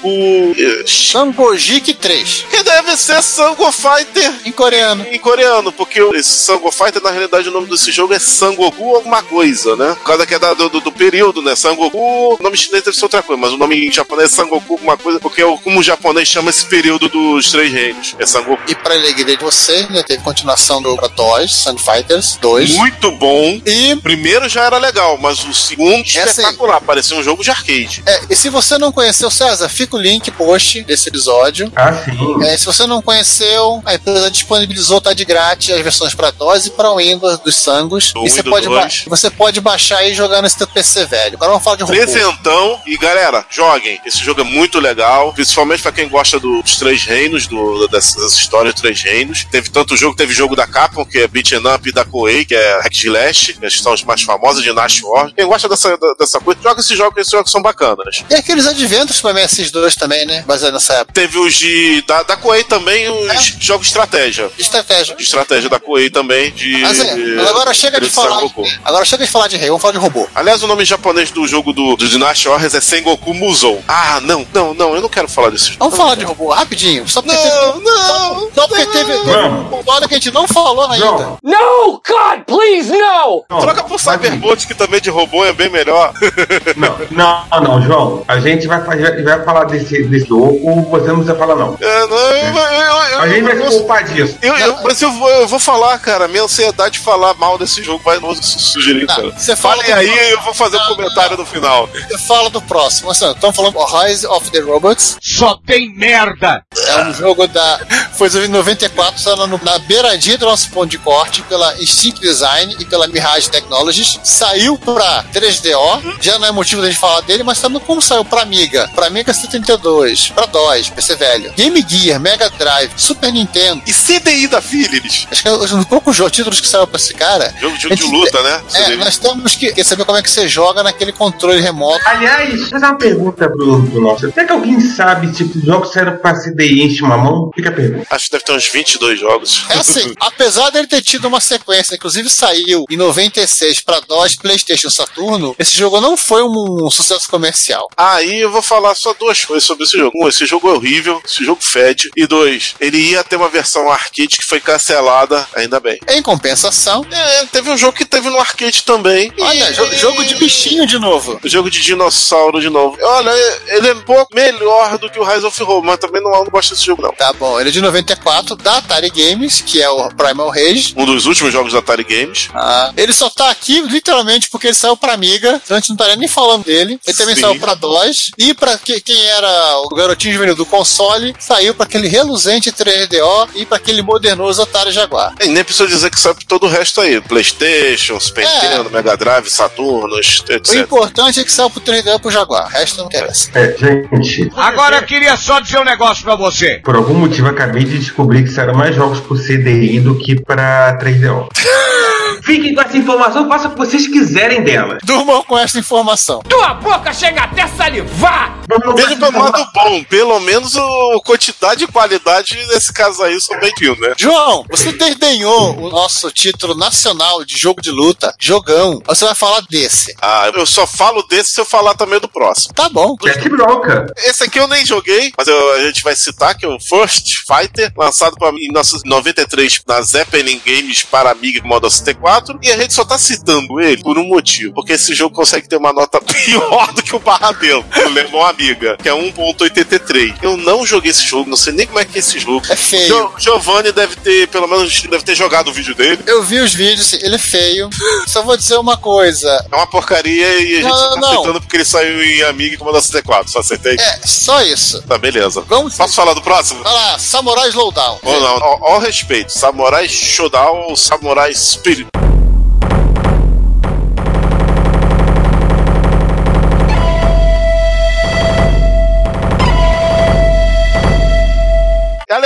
eh, Sangojik 3. Que deve ser Sango Fighter Em coreano. em coreano, porque esse Sango Fighter, na realidade, o nome desse jogo é Sangoku alguma coisa, né? Por causa que é da- do, do- do período, né? Sangoku, o nome chinês deve ser outra coisa, mas o nome em japonês é Sangoku alguma coisa, porque é o- como o japonês chama esse período dos três reinos. É Sangoku. E pra alegria de vocês, né, teve continuação do DOS, Sun Fighters 2. Muito bom. E, primeiro já era legal, mas o segundo assim. espetacular. Parecia um jogo de arcade. é, e se você não conheceu, César, fica o link post desse episódio. Ah, sim. É, se você não conheceu, a empresa disponibilizou, tá de grátis, as versões para DOS e para Windows dos Sangos. E você pode, ba- 2. você pode baixar e jogar nesse teu PC velho. Agora vamos falar de robô. Presentão. E galera, joguem. Esse jogo é muito legal. Principalmente pra quem gosta dos Três Reinos, do, dessas histórias Três Reinos. Teve tanto jogo, teve jogo da Capcom, que é Beat'em Up, e da Koei, que é Hack Slash, que são os mais famosos de Nash War. Quem gosta dessa, dessa coisa, joga esses jogos, esses jogos são bacanas. E aqueles adventos para MS2 também, né? Baseado nessa época. Teve os de. Da, da Koei também, os jogos de estratégia. De estratégia. De estratégia da Koei também. De. Mas, é, agora chega de falar. Sangoku. Agora chega de falar de rei, vamos falar de robô. Aliás, o nome japonês do jogo do, do Dynasty Warriors é Sengoku Musou. Ah, não, não, não, eu não quero falar desse jogo. Vamos falar de robô rapidinho. Só porque Não, teve, não, Só porque teve, um modo que a gente não falou ainda. No, God, please, no! Troca por vai- Cyberbot, que também de robô é bem melhor. [laughs] Não, não, não, João. A gente vai, fazer, vai falar desse, desse jogo, você não precisa falar, não. É, não, eu, eu, eu, A gente vai se culpar disso. eu, eu- mas eu vou, eu vou falar, cara. Minha ansiedade de falar mal desse jogo vai não su- sugerir, Tá, cara. você fala Falem aí e eu vou fazer um Não, comentário no final. Eu falo do próximo. Estamos falando do Rise of the Robots. Só tem merda! É um jogo da. Foi desenvolvido em 94, saiu no- na beiradinha do nosso ponto de corte pela Instinct Design e pela Mirage Technologies. Saiu pra 3DO, já não é motivo da gente falar dele, mas também como saiu pra Amiga, pra Amiga 132, pra DOS, PC velho, Game Gear, Mega Drive, Super Nintendo. E CDI da Philips. Acho que é um poucos títulos que saiu pra esse cara. Jogo, jogo A de gente luta, né? É, nós temos que quer saber como é que você joga naquele controle remoto. Aliás, deixa eu fazer uma pergunta pro, pro nosso. Será que alguém sabe se os jogos saíram pra CDI em Chimamão? Fica a pergunta. Acho que deve ter uns 22 jogos. É assim, [laughs] apesar dele ter tido uma sequência, inclusive saiu em 96 para DOS, PlayStation Saturno, esse jogo não foi um sucesso comercial. Aí eu vou falar só duas coisas sobre esse jogo. Um, esse jogo é horrível, esse jogo fede. E dois, ele ia ter uma versão arcade que foi cancelada, ainda bem. Em compensação, É, teve um jogo que teve no arcade também. olha, E- jo- jogo de bichinho de novo. Jogo de dinossauro de novo. Olha, ele é um pouco melhor do que o Rise of Rome, mas também não, não gosto desse jogo, não. Tá bom, ele é de 94, da Atari Games, que é o Primal Rage. Um dos últimos jogos da Atari Games. Ah, ele só tá aqui literalmente porque ele saiu pra Amiga, então a gente não estaria nem falando dele. Ele também Sim. saiu pra DOS. E pra que- quem era o garotinho juvenil do console, saiu pra aquele reluzente 3DO e pra aquele modernoso Atari Jaguar. E nem precisa dizer que por todo o resto aí. Playstation, Super É. Nintendo, Mega Drive, Saturno, O etc. importante é que saiu pro 3DO e pro Jaguar. O resto não interessa. É, gente, Agora eu queria só dizer um negócio pra você. por algum motivo acabei de descobrir que saíram mais jogos pro CDI do que pra 3DO. [laughs] Fiquem com essa informação, façam o que vocês quiserem dela. Durmam com essa informação. Tua boca chega até salivar! Pelo lado bom, pelo menos a quantidade e qualidade nesse caso aí são bem-vindos, né? João, você desdenhou o nosso título nacional de jogo de luta, jogão. Você vai falar desse. Ah, eu só falo desse se eu falar também do próximo. Tá bom. Jet Bronca. Esse aqui eu nem joguei, mas eu- a gente vai citar que é o First Fighter, lançado pra, em 1993 na Zeppelin Games para Amiga Commodore 64, e a gente só tá citando ele por um motivo, porque esse jogo consegue ter uma nota [laughs] pior do que o Barra dele, o Le Mans Amiga. Que é 1.83. Eu não joguei esse jogo, não sei nem como é que é esse jogo. É feio. Jo Giovanni deve ter, pelo menos, deve ter jogado o vídeo dele. Eu vi os vídeos, ele é feio. Só vou dizer uma coisa. É uma porcaria e a gente Não, tá não. aceitando porque ele saiu em Amiga e Comando 64. Só aceitei? É, só isso. Tá, beleza. Vamos. Posso falar do próximo? Vai lá, Samurai Slowdown. Ou não? Ó, ó o respeito. Samurai Shodown ou Samurai Spirit?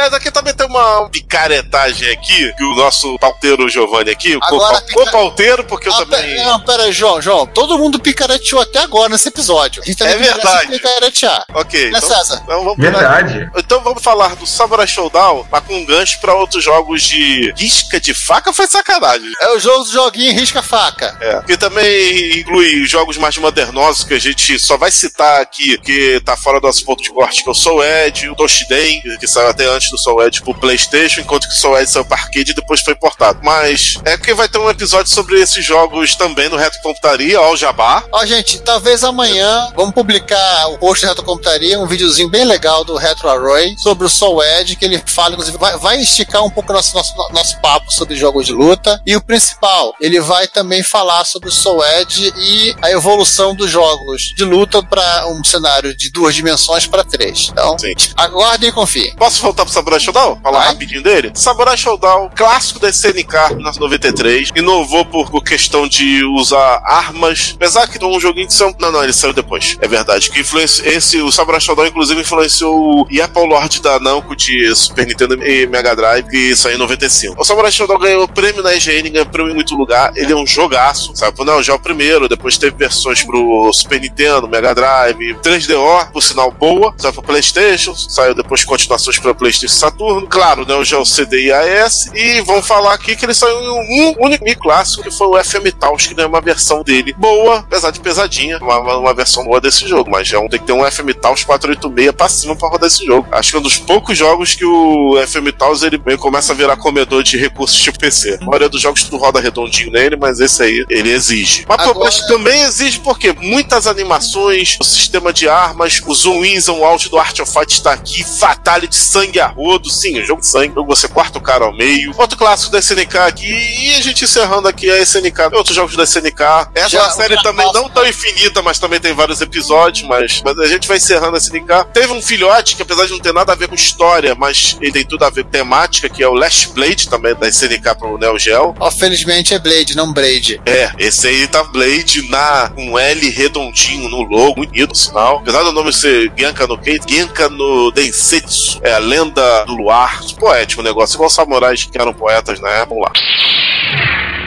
Aliás, aqui também tem uma picaretagem aqui, que o nosso pauteiro Giovanni aqui, Agora, o pauteiro, porque eu Ah, também... pera, não, pera aí, João, João. Todo mundo picareteou até agora nesse episódio. A gente também É verdade. picaretear. Ok, Né, então, César? então vamos Verdade. Então vamos falar do Samurai Showdown, mas com um gancho pra outros jogos de risca de faca foi sacanagem. É o jogo do joguinho Risca-Faca. É. Que também inclui jogos mais modernosos que a gente só vai citar aqui, que tá fora do nosso ponto de corte, que é o Soul Edge, o Toshiden, que saiu até antes do Soul Edge pro Playstation, enquanto que o Soul Edge saiu pra arcade e depois foi portado. Mas é que vai ter um episódio sobre esses jogos também no Retro Computaria, ó, o Jabá. Ó, gente, talvez amanhã vamos publicar o post da Retrocomputaria, um videozinho bem legal do Retro Array sobre o Soul Edge, que ele fala, inclusive, vai, vai esticar um pouco nosso, nosso, nosso papo sobre jogos de luta. E o principal, ele vai também falar sobre o Soul Edge e a evolução dos jogos de luta para um cenário de duas dimensões para três. Então, Sim. aguardem e confiem. Posso voltar pro Samurai Showdown? Falar rapidinho dele? Samurai Showdown, clássico da SNK, 1993. Inovou por, por questão de usar armas. Apesar que um joguinho de São... Não, não, ele saiu depois. É verdade. Que influencia... Esse, o Samurai Showdown, inclusive, influenciou o Apple Lord da Namco de Super Nintendo e Mega Drive, que saiu em 95. O Samurai Showdown ganhou prêmio na IGN, ganhou prêmio em muito lugar. Ele é um jogaço, sabe? Não, já é o primeiro. Depois teve versões pro Super Nintendo, Mega Drive, 3DO, por sinal boa. Saiu pro PlayStation, saiu depois continuações para PlayStation Saturno. Claro, né? O já é o CD e AS. E vão falar aqui que ele saiu em um único clássico, que foi o FM Taos, que é uma versão dele boa, apesar de pesadinha. Uma, uma, versão boa desse jogo. Mas já é um- tem que ter um FM Taos 486 pra cima pra rodar esse jogo. Acho que é um dos poucos jogos que o FM Taos ele começa a virar comedor de recursos tipo PC. A maioria dos jogos tudo roda redondinho nele, mas esse aí ele exige. Mas, Agora- mas também exige porque muitas animações, o sistema de armas, o zoom in, zoom out do Art of Fight está aqui, fatality, sangue a rodo, sim, é jogo de sangue, jogo você corta o cara ao meio. Outro clássico da SNK aqui, e a gente encerrando aqui a SNK, outros jogos da SNK. Essa Já- série também posso- não tão infinita, mas também tem vários episódios, mas, mas a gente vai encerrando a SNK. Teve um filhote que apesar de não ter nada a ver com história, mas ele tem tudo a ver com temática, que é o Last Blade também da SNK pro Neo Geo. Felizmente é Blade, não Braid. É, esse aí tá Blade na com um L redondinho no logo, bonito, sinal. Apesar do nome ser Genka no Kei, Genka no Densetsu, é a lenda do luar. Poético o negócio, igual samurais que eram poetas na época. Vamos lá.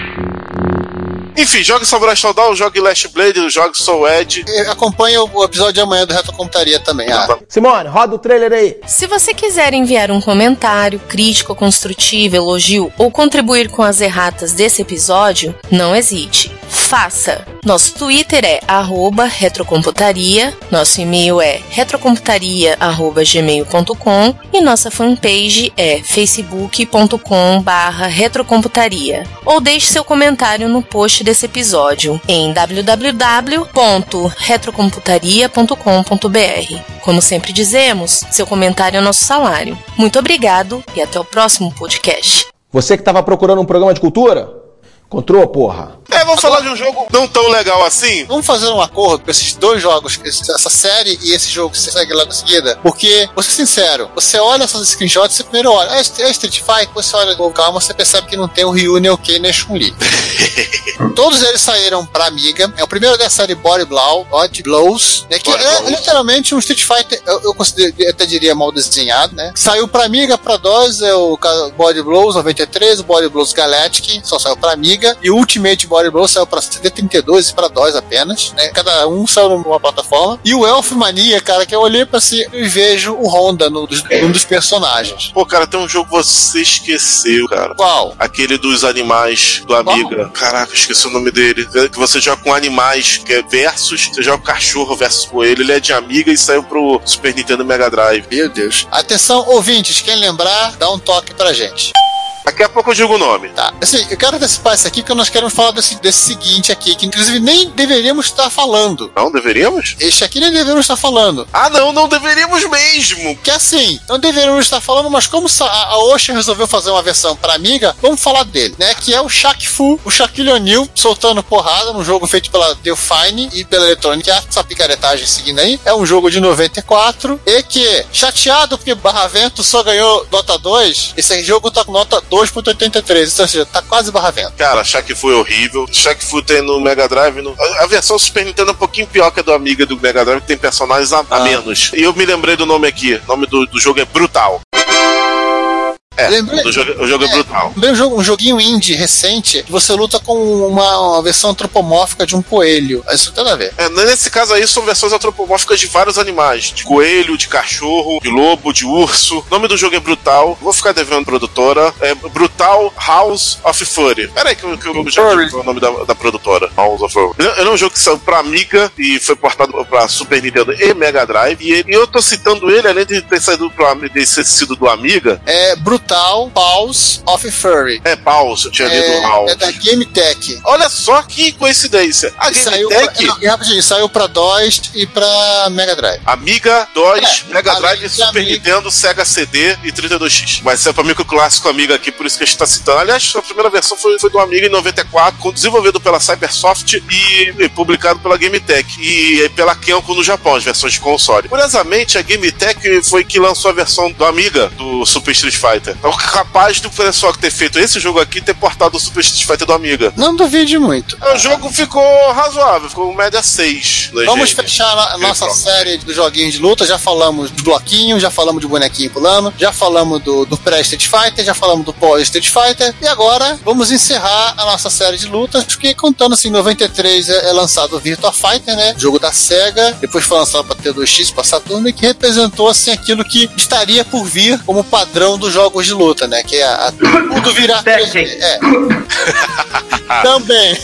Enfim, jogue Samurai Showdown, jogue Last Blade, jogue Soul Edge. E Acompanha o episódio de amanhã do Retrocomputaria também. Ah, Simone, roda o trailer aí. Se você quiser enviar um comentário, crítico, construtivo, elogio ou contribuir com as erratas desse episódio, não hesite. Faça! Nosso Twitter é arroba retrocomputaria, nosso e-mail é retrocomputaria.gmail.com e nossa fanpage é facebook.com barra retrocomputaria. Ou deixe seu comentário no post desse episódio em www.retrocomputaria.com.br. Como sempre dizemos, seu comentário é nosso salário. Muito obrigado e até o próximo podcast. Você que tava procurando um programa de cultura? Encontrou, porra? É, vamos falar de um jogo não tão legal assim. Vamos fazer um acordo com esses dois jogos, essa série e esse jogo que você segue lá na seguida. Porque, vou ser sincero, você olha essas screenshots, você primeiro olha, é é Street Fighter, você olha com calma, você percebe que não tem o Ryu, nem o Ken, nem o Chun-Li. [laughs] Todos eles saíram pra Amiga. É o primeiro da série Body Blow, Body Blows, né, que Body é Blows. literalmente um Street Fighter, eu, eu considero, eu até diria mal desenhado, né? Saiu pra Amiga, pra DOS, é o Body Blows 93, o Body Blows Galactic, só saiu pra Amiga, e o Ultimate Body Blows saiu pra CD32 e pra DOS apenas, né? Cada um saiu numa plataforma. E o Elf Mania, cara, que eu olhei pra si e vejo o Honda no, dos, num dos personagens. Pô, cara, tem um jogo que você esqueceu, cara. Qual? Aquele dos animais do Amiga. Caraca, esqueci o nome dele. Que você joga com animais, que é versus. Você joga cachorro versus coelho. Ele é de Amiga e saiu pro Super Nintendo Mega Drive. Meu Deus. Atenção, ouvintes, quem lembrar, dá um toque pra gente. Daqui a pouco eu digo o nome. Tá. Assim, eu quero antecipar isso aqui porque nós queremos falar desse, desse seguinte aqui, que inclusive nem deveríamos estar falando. Não deveríamos? Este aqui nem deveríamos estar falando. Ah, não, não deveríamos mesmo. Que assim, não deveríamos estar falando, mas como a, a Ocean resolveu fazer uma versão para Amiga, vamos falar dele, né? Que é o Shaq Fu, o Shaquille O'Neal soltando porrada num jogo feito pela Delphine e pela Electronic Arts, essa picaretagem seguindo aí. É um jogo de 94 e que, chateado porque Barra Vento só ganhou nota 2, esse jogo tá com nota 2.83, então, ou seja, tá quase Barra Vento. Cara, Shaq Fu é horrível. Shaq Fu tem no Mega Drive. No... A, a versão Super Nintendo é um pouquinho pior que a do Amiga do Mega Drive, que tem personagens a, a Ah. menos. E eu me lembrei do nome aqui. O nome do, do jogo é Brutal. É, Lembrei- o jogo, o jogo é, brutal. Lembrei um, jogo, um joguinho indie recente que você luta com uma, uma versão antropomórfica de um coelho. Isso tem nada a ver. É, nesse caso aí são versões antropomórficas de vários animais. De coelho, de cachorro, de lobo, de urso. O nome do jogo é Brutal. Vou ficar devendo produtora. É Brutal House of Fury. Pera aí que, que eu já digo o nome da, da produtora. House of Fury. Ele, ele é um jogo que saiu pra Amiga e foi portado pra Super Nintendo e Mega Drive. E, ele- e eu tô citando ele, além de ter saído de ter sido do Amiga. É Brutal Paws of Furry. É Pause, eu tinha lido É, House. é da Game Tech. Olha só que coincidência. A Game Saiu, Tech... pra, não, e rapidinho, saiu pra DOS e pra Mega Drive. Amiga, DOS, É, Mega Drive, Super Amiga. Nintendo, Sega CD e 32X. Mas é para mim que o clássico Amiga aqui, por isso que a gente tá citando. Aliás, a primeira versão foi, foi do Amiga em 94, com- desenvolvido pela Cybersoft e, e publicado pela GameTech e, pela Kenko no Japão, as versões de console. Curiosamente, a GameTech foi que lançou a versão do Amiga do Super Street Fighter. Então, capaz do pessoal que ter feito esse jogo aqui ter portado o Super Street Fighter do Amiga. Não duvide muito. O jogo ficou razoável, ficou média 6. no Vamos fechar a nossa série dos joguinhos de luta. Já falamos do bloquinho, já falamos de bonequinho pulando, já falamos do, do pré-Street Fighter, já falamos do pós-Street Fighter. E agora vamos encerrar a nossa série de lutas, porque contando assim, em 93 é, é lançado o Virtua Fighter, né? Jogo da SEGA, depois foi lançado para T2X, para Saturno, e que representou assim aquilo que estaria por vir como padrão dos jogos de luta, né? Que é a, a- tudo virar 3D. É. [laughs] Também.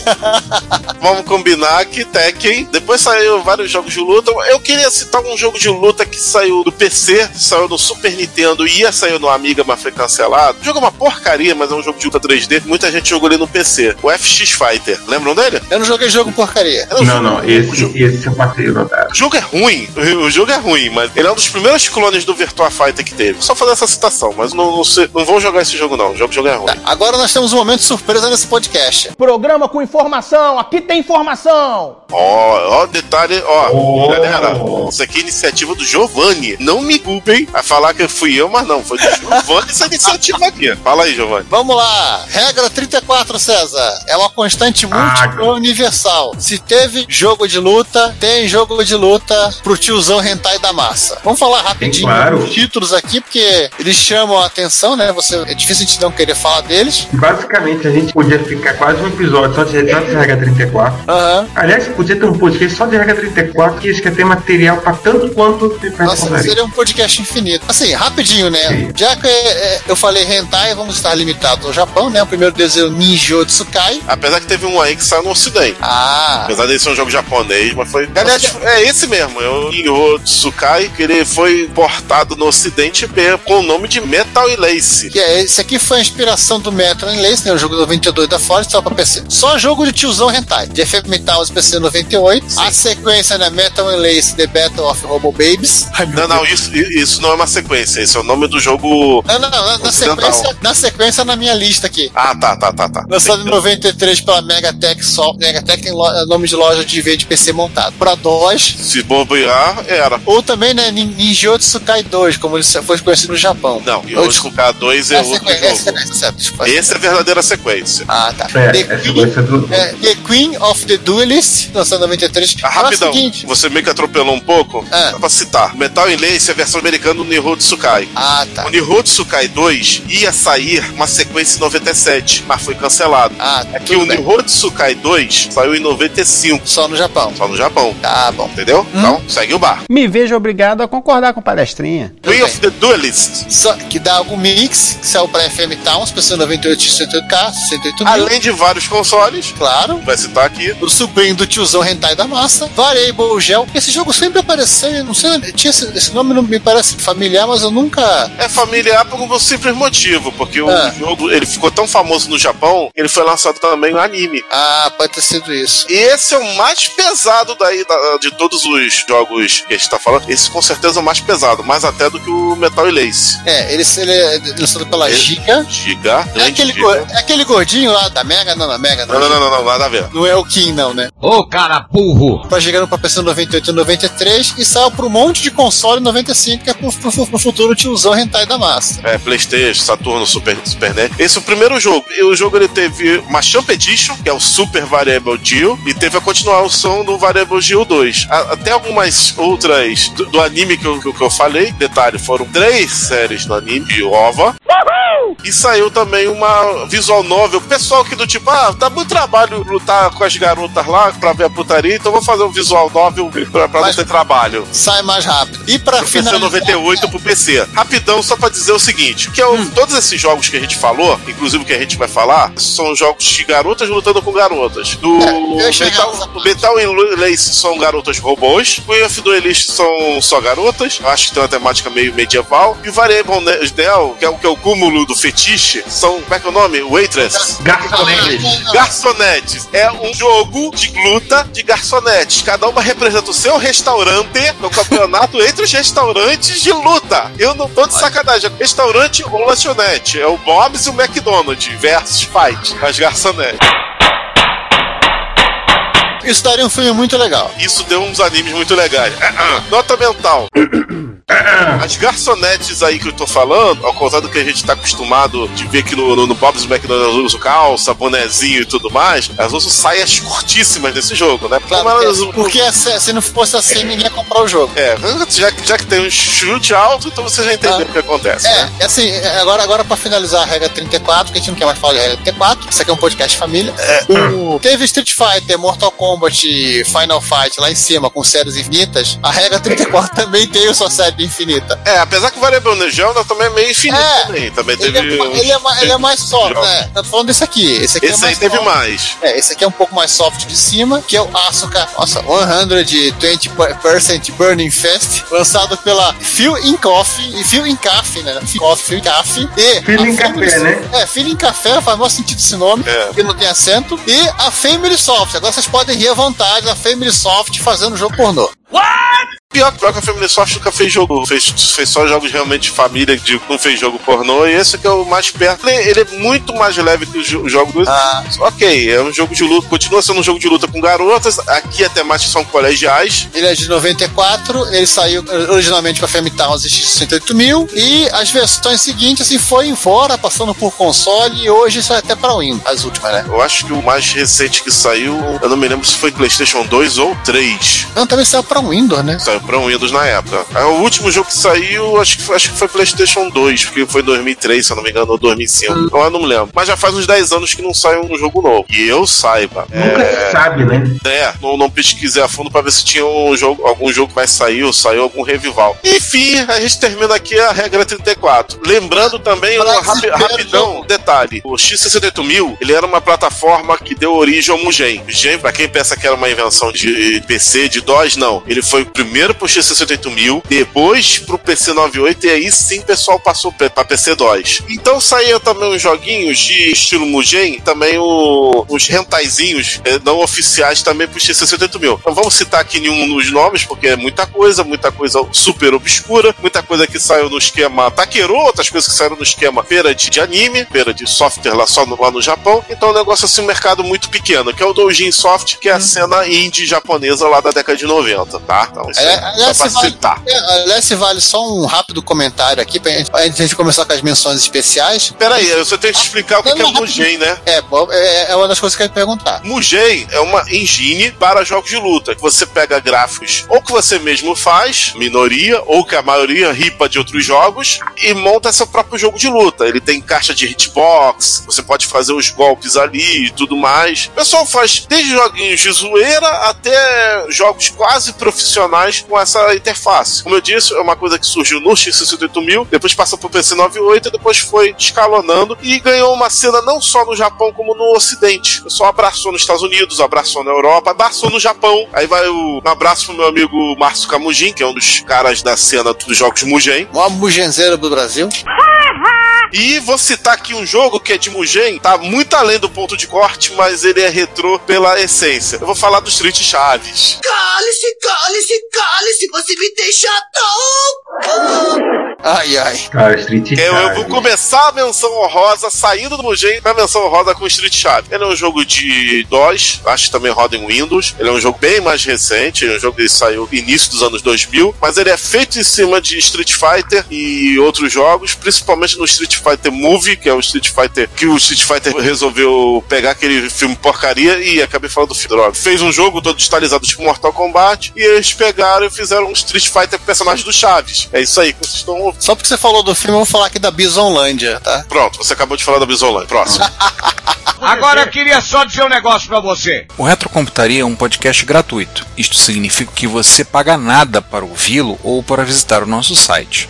[laughs] Vamos combinar que Tekken. Depois saiu vários jogos de luta. Eu queria citar um jogo de luta que saiu do PC, saiu no Super Nintendo e ia sair no Amiga, mas foi cancelado. O jogo é uma porcaria, mas é um jogo de luta 3D. Muita gente jogou ele no PC. O FX Fighter. Lembram dele? Eu não joguei jogo porcaria. Não, jogo- não, o esse, jogo- esse eu passei notado. O jogo é ruim, o jogo é ruim, mas ele é um dos primeiros clones do Virtua Fighter que teve. Só fazer essa citação, mas não, não, sei- não vão jogar esse jogo não, o jogo, o jogo é ruim. Agora nós temos um momento surpresa nesse podcast. Programa com informação, aqui tem informação. Ó, ó, detalhe, ó, Oh. galera, isso aqui é iniciativa do Giovanni. Não me culpem a falar que fui eu, mas não, foi do Giovanni essa iniciativa aqui. Fala aí, Giovanni. Vamos lá. Regra 34, César. É uma constante múltipla Ah. universal. Se teve jogo de luta, tem jogo de luta pro tiozão hentai da massa. Vamos falar rapidinho claro. os títulos aqui, porque eles chamam a atenção, né? Você, é difícil a gente não querer falar deles. Basicamente, a gente podia ficar quase um episódio só de, só de regra 34. Aham. Aliás, podia ter um podcast só de regra 34, que isso que tem material pra tanto quanto de Nossa, seria um podcast infinito. Assim, rapidinho, né? Sim. Já que é, eu falei hentai, vamos estar limitados ao Japão, né? O primeiro desenho Ninjo Tsukai. Apesar que teve um aí que saiu no ocidente. Ah, Apesar dele ser um jogo japonês, mas foi. Aliás, é esse mesmo, é o Nihon Tsukai, que ele foi portado no ocidente com o nome de Metal e Lace. Que é, esse aqui foi a inspiração do Metro and Lace, né? O jogo 92 da Forest, só pra PC. Só jogo de tiozão hentai. De FM Metal os PC 98. Sim. A sequência, né? Metal and Lace, The Battle of Robo Babies. Não, não, isso, isso não é uma sequência. Esse é o nome do jogo. Não, não, não na, sequência, na sequência na minha lista aqui. Ah, tá, tá, tá, tá. Lançado em 93 pela Megatech só Megatech tem é, nome de loja de V de PC montado. Pra DOS. Se bobear, era. Ou também, né? Ninjutsu Kai 2, como ele foi conhecido no Japão. Não, eu, desculpa. K2 é, é outro jogo. É é Essa, é a verdadeira sequência. Ah, tá. É, the, é Queen, do... é, the Queen of the Duelist, lançado em 93. Ah, rapidão, você meio que atropelou um pouco. Ah. Pra citar, Metal Enlace é a versão americana do Nihon Tsukai. Ah, tá. O Nihon Tsukai 2 ia sair uma sequência em 97, mas foi cancelado. Ah, tá. É que o Nihon Tsukai 2 saiu em 95. Só no Japão. Só no Japão. Tá bom. Entendeu? Hum. Então, segue o bar. Me vejo obrigado a concordar com palestrinha. Queen of the Duelist. Só que dá algum Mix, que saiu pra FM Towns, PC 98 68K, 68 mil. Além de vários consoles, Claro. vai citar aqui. O sobrinho do tiozão Hentai da Massa, Variable Gel. Esse jogo sempre apareceu, não sei, tinha esse, esse nome não me parece familiar, mas eu nunca. É familiar por um simples motivo, porque o Ah. jogo ele ficou tão famoso no Japão, ele foi lançado também no anime. Ah, pode ter sido isso. E esse é o mais pesado daí da- de todos os jogos que a gente tá falando. Esse com certeza é o mais pesado, mais até do que o Metal e Lace. É, ele, ele é lançado pela Giga. Giga, É aquele, Giga. é aquele gordinho lá da Mega? Não, da Mega Não, não, não, não, não, nada a ver. Não é o Kim, não, né? Ô cara burro! Tá chegando pra PC 98 e 93 e saiu pra um monte de console em 95, que é pro, pro, pro futuro tiozão Hentai da Massa. É, Playstation, Saturno, Super, Super NES. Esse é o primeiro jogo. E o jogo ele teve uma Champ Edition, que é o Super Variable Deal, e teve a continuação do Variable Deal 2. A- até algumas outras do, do anime que eu, que eu- que eu falei, detalhe, foram três séries no anime de OVA. E saiu também uma visual novel. Pessoal que do tipo, ah, dá muito trabalho lutar com as garotas lá pra ver a putaria, então vou fazer um visual novel pra, pra Mas- não ter trabalho. Sai mais rápido. E pra Pro PC finalizar... 98 pro PC. Rapidão, só pra dizer o seguinte: que é o- Hum. todos esses jogos que a gente falou, inclusive o que a gente vai falar, são jogos de garotas lutando com garotas. Do É, Metal, Metal e Lace são garotas robôs. O F do Elite são só garotas. Eu acho que tem uma temática meio medieval. E o Variable Que é o, que é o cúmulo do fetiche, são. Como é que é o nome? Waitress. Garçonetes. Garçonetes é um jogo de luta de garçonetes. Cada uma representa o seu restaurante no campeonato [laughs] entre os restaurantes de luta. Eu não tô de sacanagem. Restaurante ou lanchonete. É o Bob's e o McDonald's versus Fight. As garçonetes. Isso daria um filme muito legal. Isso deu uns animes muito legais. Ah, ah. Nota mental. [coughs] As garçonetes aí que eu tô falando, ao contrário do que a gente tá acostumado de ver que no, no, no Bob's McDonald's usam calça, bonezinho e tudo mais, elas usam saias curtíssimas nesse jogo, né? Claro, elas- porque, se, se não fosse assim, ninguém ia comprar o jogo. É, já, que- já que tem um chute alto, então você já entendeu Ah. o que acontece, É, né? é assim, é, agora, agora pra finalizar a regra 34, que a gente não quer mais falar de regra 34, isso aqui é um podcast família. O- teve Street Fighter, Mortal Kombat, Final Fight lá em cima, com séries infinitas. A regra 34 [laughs] também tem a sua série infinita. É, apesar que o Variable Negel também é meio infinito É. também. Também Ele teve. é, uns- ele, é, ele é mais soft, né? Tô falando desse aqui. Esse aqui é Esse aí mais teve soft. mais. É, esse aqui é um pouco mais soft de cima, que é o Asuka, nossa, 120% Burning Fest, lançado pela Phil in Coffee, e Phil in Coffee, né? Phil Coffee, Phil in Coffee, e... Phil in a Café, Family- né? É, Phil in Café, faz maior sentido esse nome, É. porque não tem acento, e a Family Soft, agora vocês podem rir à vontade, a Family Soft fazendo jogo pornô. Pior, pior que a Family Soft nunca fez jogo, fez, fez só jogos realmente de família, de, não fez jogo pornô, e esse que é o mais perto. Ele, ele é muito mais leve que o jo- jogo do. Ah. Ok, é um jogo de luta, continua sendo um jogo de luta com garotas. Aqui a temática são colegiais. Ele é de 94, ele saiu originalmente para Famicom X68000 e as versões seguintes assim foi embora, passando por console e hoje sai até para Windows, as últimas, né? Eu acho que o mais recente que saiu, eu não me lembro se foi PlayStation 2 ou 3. Não, também saiu para Windows, né? Saiu pra Windows na época. Aí, O último jogo que saiu, acho que, foi- acho que foi PlayStation 2, porque foi 2003, se eu não me engano, ou 2005. Então eu não me lembro. Mas já faz uns 10 anos que não sai um jogo novo. E eu saiba. Nunca se sabe, né? É, não, não pesquisei a fundo pra ver se tinha um jogo, algum jogo que vai sair ou saiu algum revival. Enfim, a gente termina aqui a regra 34. Lembrando também, um rapi- rapidão, detalhe: o X68000 ele era uma plataforma que deu origem ao Mugen. Mugen, pra quem pensa que era uma invenção de PC, de DOS, não. Ele foi primeiro pro X68000, depois pro PC 98 e aí sim o pessoal passou pra pra PC DOS. Então saía também uns joguinhos de estilo Mugen, também o- os rentaizinhos eh, não oficiais também pro X68000. Não vamos citar aqui nenhum dos nomes, porque é muita coisa, muita coisa super obscura, muita coisa que saiu no esquema Takeru, outras coisas que saíram no esquema feira de, de anime, feira de software lá só no, lá no Japão. Então é um negócio assim, um mercado muito pequeno, que é o Doujin Soft, que é a cena indie japonesa lá da década de 90, tá? Então É, aliás, só vale, citar. é, aliás, vale só um rápido comentário aqui pra gente, antes de começar com as menções especiais. Peraí, eu só tenho que explicar o que, Não, que é não, Mugen, né? É, é, é uma das coisas que eu ia perguntar. Mugen é uma engine para jogos de luta. Que você pega gráficos ou que você mesmo faz, minoria, ou que a maioria ripa de outros jogos, e monta seu próprio jogo de luta. Ele tem caixa de hitbox, você pode fazer os golpes ali e tudo mais. O pessoal faz desde joguinhos de zoeira até jogos quase profissionais com essa interface. Como eu disse, é uma coisa que surgiu no X68000, depois passou pro PC 98 e depois foi escalonando e ganhou uma cena não só no Japão como no Ocidente. O pessoal abraçou nos Estados Unidos, abraçou na Europa, abraçou no Japão. Aí vai o, um abraço pro meu amigo Márcio Camugin, que é um dos caras da cena dos jogos Mugen. Mó mugenzeiro do Brasil. E vou citar aqui um jogo que é de Mugen, tá muito além do ponto de corte, mas ele é retrô pela essência. Eu vou falar do Street Chaves. Cale-se, cale-se, cale-se, você me deixa tão... Ai, ai. Cara, Street Eu, eu vou começar a menção honrosa saindo do Mugen pra menção honrosa com Street Chaves. Ele é um jogo de DOS, acho que também roda em Windows. Ele é um jogo bem mais recente, é um jogo que saiu no início dos anos 2000, mas ele é feito em cima de Street Fighter e outros jogos, principalmente no Street Fighter Movie, que é o Street Fighter que o Street Fighter resolveu pegar aquele filme porcaria e acabei falando do filme droga. Fez um jogo todo digitalizado tipo Mortal Kombat e eles pegaram e fizeram um Street Fighter com personagem do Chaves. É isso aí que vocês estão Só porque você falou do filme, eu vou falar aqui da Bisonlândia, tá? Pronto, você acabou de falar da Bisolândia. Próximo. [laughs] Agora eu queria só dizer um negócio pra você. O Retrocomputaria é um podcast gratuito. Isto significa que você paga nada para ouvi-lo ou para visitar o nosso site.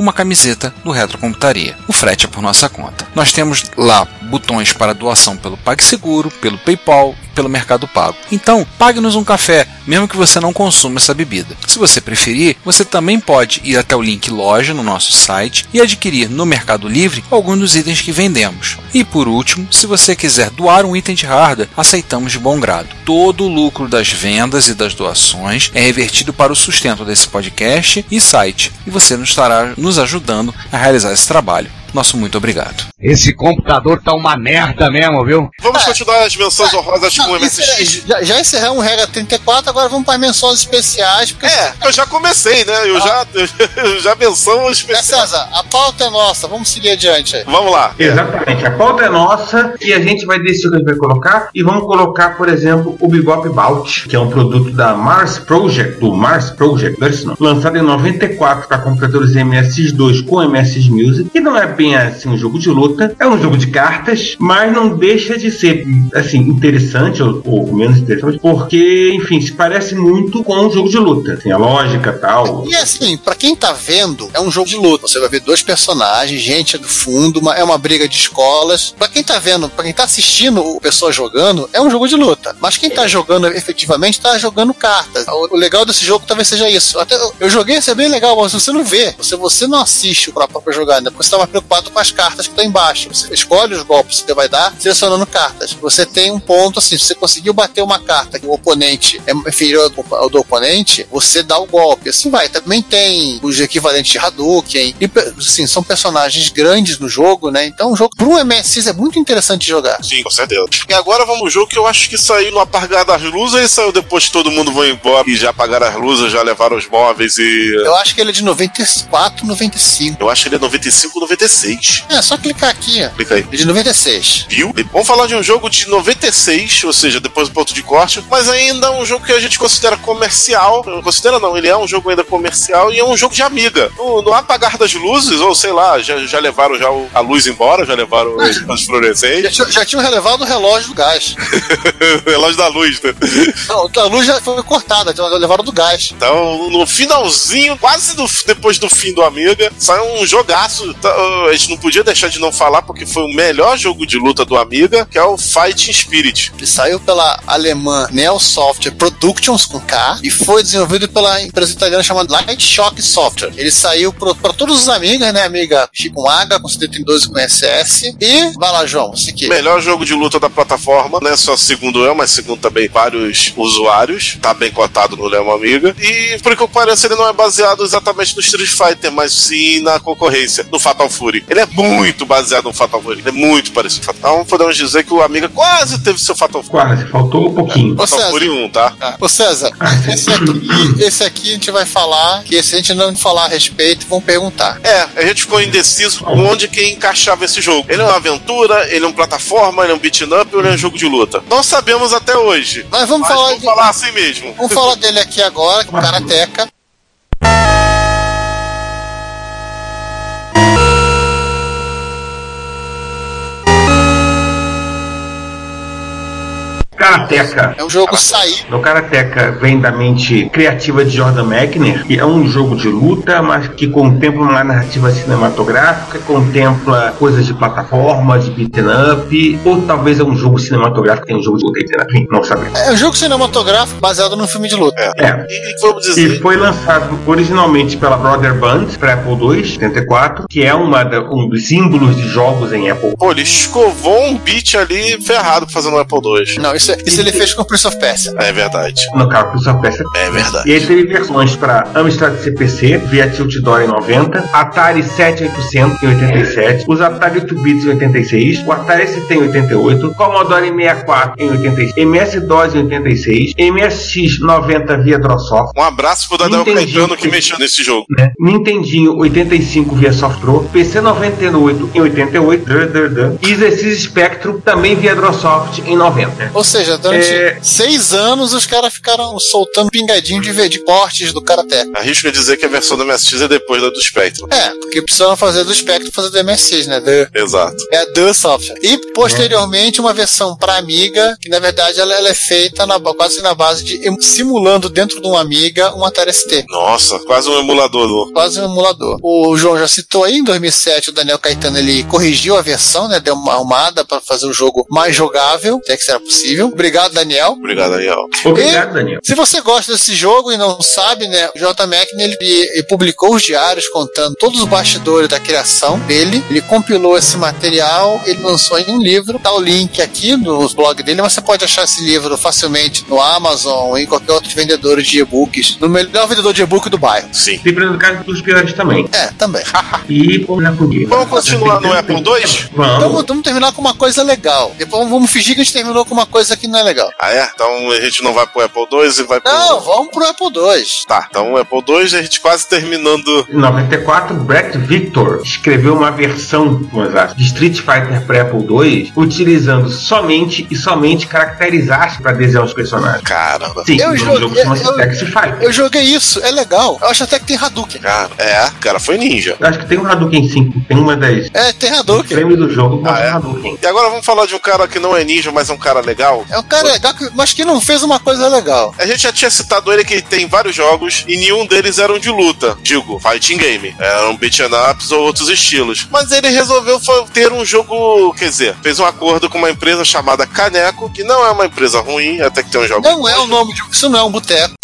uma camiseta do Retrocomputaria. O frete é por nossa conta. Nós temos lá botões para doação pelo PagSeguro, pelo PayPal e pelo Mercado Pago. Então, pague-nos um café, mesmo que você não consuma essa bebida. Se você preferir, você também pode ir até o link loja no nosso site e adquirir no Mercado Livre alguns dos itens que vendemos. E por último, se você quiser doar um item de hardware, aceitamos de bom grado. Todo o lucro das vendas e das doações é revertido para o sustento desse podcast e site, e você nos estará nos ajudando a realizar esse trabalho. Nosso muito obrigado. Esse computador tá uma merda mesmo, viu? Vamos continuar as menções honrosas com o Não, isso é- MSX. já, já encerramos o Regra 34, agora vamos para as menções especiais. Porque... É, eu já comecei, né? Eu já, eu já menção É, especial. César, a pauta é nossa, vamos seguir adiante aí. Vamos lá. Exatamente. A pauta é nossa e a gente vai decidir o que a gente vai colocar. E vamos colocar, por exemplo, o Bebop Bout, que é um produto da Mars Project, do Mars Project, não é isso não, lançado em 94 para computadores MSX2 com MSX Music. E não é bem assim um jogo de luta, é um jogo de cartas, mas não deixa de ser assim interessante ou, ou menos interessante, porque, enfim, se parece muito com um jogo de luta. Assim, a lógica tal. E assim, pra quem tá vendo, é um jogo de luta. Você vai ver dois personagens, gente do fundo, uma- é uma briga de escolas. Pra quem tá vendo, pra quem tá assistindo o pessoa jogando, é um jogo de luta. Mas quem tá jogando efetivamente tá jogando cartas. O, o legal desse jogo talvez seja isso. Até eu, eu joguei, isso é bem legal, mas você não vê. Você, você não assiste pra própria jogada, porque você tá mais preocupado com as cartas que estão embaixo. Você escolhe os golpes que você vai dar, selecionando cartas. Você tem um ponto assim, se você conseguiu bater uma carta que o oponente é inferior ao, do oponente, você dá o golpe. Assim vai. Também tem os equivalentes de Hadouken. E, assim, são personagens grandes no jogo, né? Então, o jogo, um MSX, é muito interessante de jogar. Sim, com certeza. E agora vamos ao jogo que eu acho que saiu no apagar das luzes e saiu depois que todo mundo foi embora e já apagaram as luzes, já levaram os móveis e. Eu acho que ele é de 94, 95. Eu acho que ele é 95, 96. É, só clicar aqui. ó. Clica aí. De 96. Viu? E Vamos falar de um jogo de 96, ou seja, depois do ponto de corte, mas ainda um jogo que a gente considera comercial. Não considera não, ele é um jogo ainda comercial e é um jogo de amiga. No, no apagar das luzes, ou sei lá, já, já levaram já o- a luz embora, já levaram os, os Já, fluorescentes. tinha- já tinham relevado o relógio do gás. [laughs] relógio da luz, né? Não, a luz já foi cortada, já levaram do gás. Então, no finalzinho, quase do- depois do fim do Amiga, saiu um jogaço. Tá, A gente não podia deixar de não falar, porque foi o melhor jogo de luta do Amiga, que é o Fighting Spirit. Ele saiu pela alemã Neo Software Productions com K e foi desenvolvido pela empresa italiana chamada Light Shock Software. Ele saiu para todos os amigos, né? Amiga com H, com CD32 e com SS. E vai lá, João, você que. Melhor jogo de luta da plataforma, não é só segundo eu, mas segundo também vários usuários. Tá bem cotado no Lema Amiga. E, por que ele não é baseado exatamente no Street Fighter, mas sim na concorrência, no Fatal Fury. Fury. Ele é muito baseado no Fatal Fury. Ele é muito parecido com Fatal Então podemos dizer que o Amiga quase teve seu Fatal Fury. Quase, faltou um pouquinho. Ô, Fatal César. Fury 1, tá? Ah, Ô César, esse aqui, esse aqui a gente vai falar, que se a gente não falar a respeito, vão perguntar. É, a gente ficou indeciso onde que encaixava esse jogo. Ele é uma aventura, ele é um plataforma, ele é um beat'em up ou ele é um jogo de luta? Não sabemos até hoje. Mas vamos Mas falar vamos de- falar assim mesmo. Vamos falar dele aqui agora, que é o Karateka. Karateka. É um jogo saído. O Karateka vem da mente criativa de Jordan Mechner, que é um jogo de luta, mas que contempla uma narrativa cinematográfica, contempla coisas de plataforma, de beat'em up, ou talvez é um jogo cinematográfico que tem um jogo de luta, enfim, não sabemos. É um jogo cinematográfico baseado num filme de luta. É. E vamos E dizer. foi lançado originalmente pela Brother Band para Apple II, 74, que é uma da- um dos símbolos de jogos em Apple. Pô, ele escovou um beat ali ferrado fazendo um Apple II. Não, isso, isso ele fez com o Prince of Persia. É verdade. No caso, Prince of Persia. É verdade. E ele teve versões para Amstrad CPC, via Tiltidor em 90, Atari 7800 em 87, os Atari 8 bits em 86, o Atari ST em 88, Commodore 64 em 86, MS-DOS em 86, MSX 90 via Drosoft, Um abraço pro Daniel Entendi. Caetano que mexeu nesse jogo. né? Nintendinho 85 via Softro, PC 98 em 88, dur, dur, dur, e Exercício Spectrum também via Drosoft em 90. Ou seja, durante É. seis anos os caras ficaram soltando pingadinho de, de portes do Karateka. Arrisco a dizer que a versão do MSX é depois da do Spectrum. É, porque precisaram fazer do Spectrum fazer do MSX, né? The, Exato. é a The Software. E posteriormente uma versão para Amiga, que na verdade ela, ela é feita na, quase na base de simulando dentro de um Amiga um Atari ST. Nossa, quase um emulador. do- Quase um emulador. O João já citou aí, em 2007 o Daniel Caetano ele corrigiu a versão, né? Deu uma arrumada para fazer o jogo mais jogável, se é que será possível. Obrigado, Daniel. Obrigado, Daniel. Obrigado, Daniel. Se você gosta desse jogo e não sabe, né, o J. Mackney ele, ele publicou os diários contando todos os bastidores da criação dele. Ele compilou esse material, ele lançou em um livro. Tá o link aqui no blog dele, mas você pode achar esse livro facilmente no Amazon ou em qualquer outro vendedor de e-books, no melhor vendedor de e-book do bairro. Sim. Sempre no caso dos piores também. É, também. [laughs] E vamos lá comigo. Vamos continuar no Apple II? Vamos. Então vamos terminar com uma coisa legal. Depois vamos fingir que a gente terminou com uma coisa que não é legal. Ah, é? Então a gente não vai pro Apple II e vai pro. Não, vamos pro Apple II. Tá, então o Apple II a gente quase terminando. Em 94, Brett Victor escreveu uma versão de Street Fighter para Apple II, utilizando somente e somente caracteres arte para desenhar os personagens. Caramba. Sim, Eu joguei- jogo eu- Fighter. Eu joguei isso, é legal. Eu acho até que tem Hadouken. Cara, é, o cara foi ninja. Eu acho que tem um Hadouken 5, tem uma das É, tem Hadouken. prêmios do jogo com Ah, é? Hadouken. E agora vamos falar de um cara que não é ninja, mas é um cara legal. É um cara legal, que- mas que não fez uma coisa legal. A gente já tinha citado ele que tem vários jogos e nenhum deles eram de luta. Digo, fighting game. Eram beat'em ups ou outros estilos. Mas ele resolveu ter um jogo, quer dizer, fez um acordo com uma empresa chamada Caneco, que não é uma empresa ruim, até que tem um jogo. Não é o nome de. Isso não é um boteco.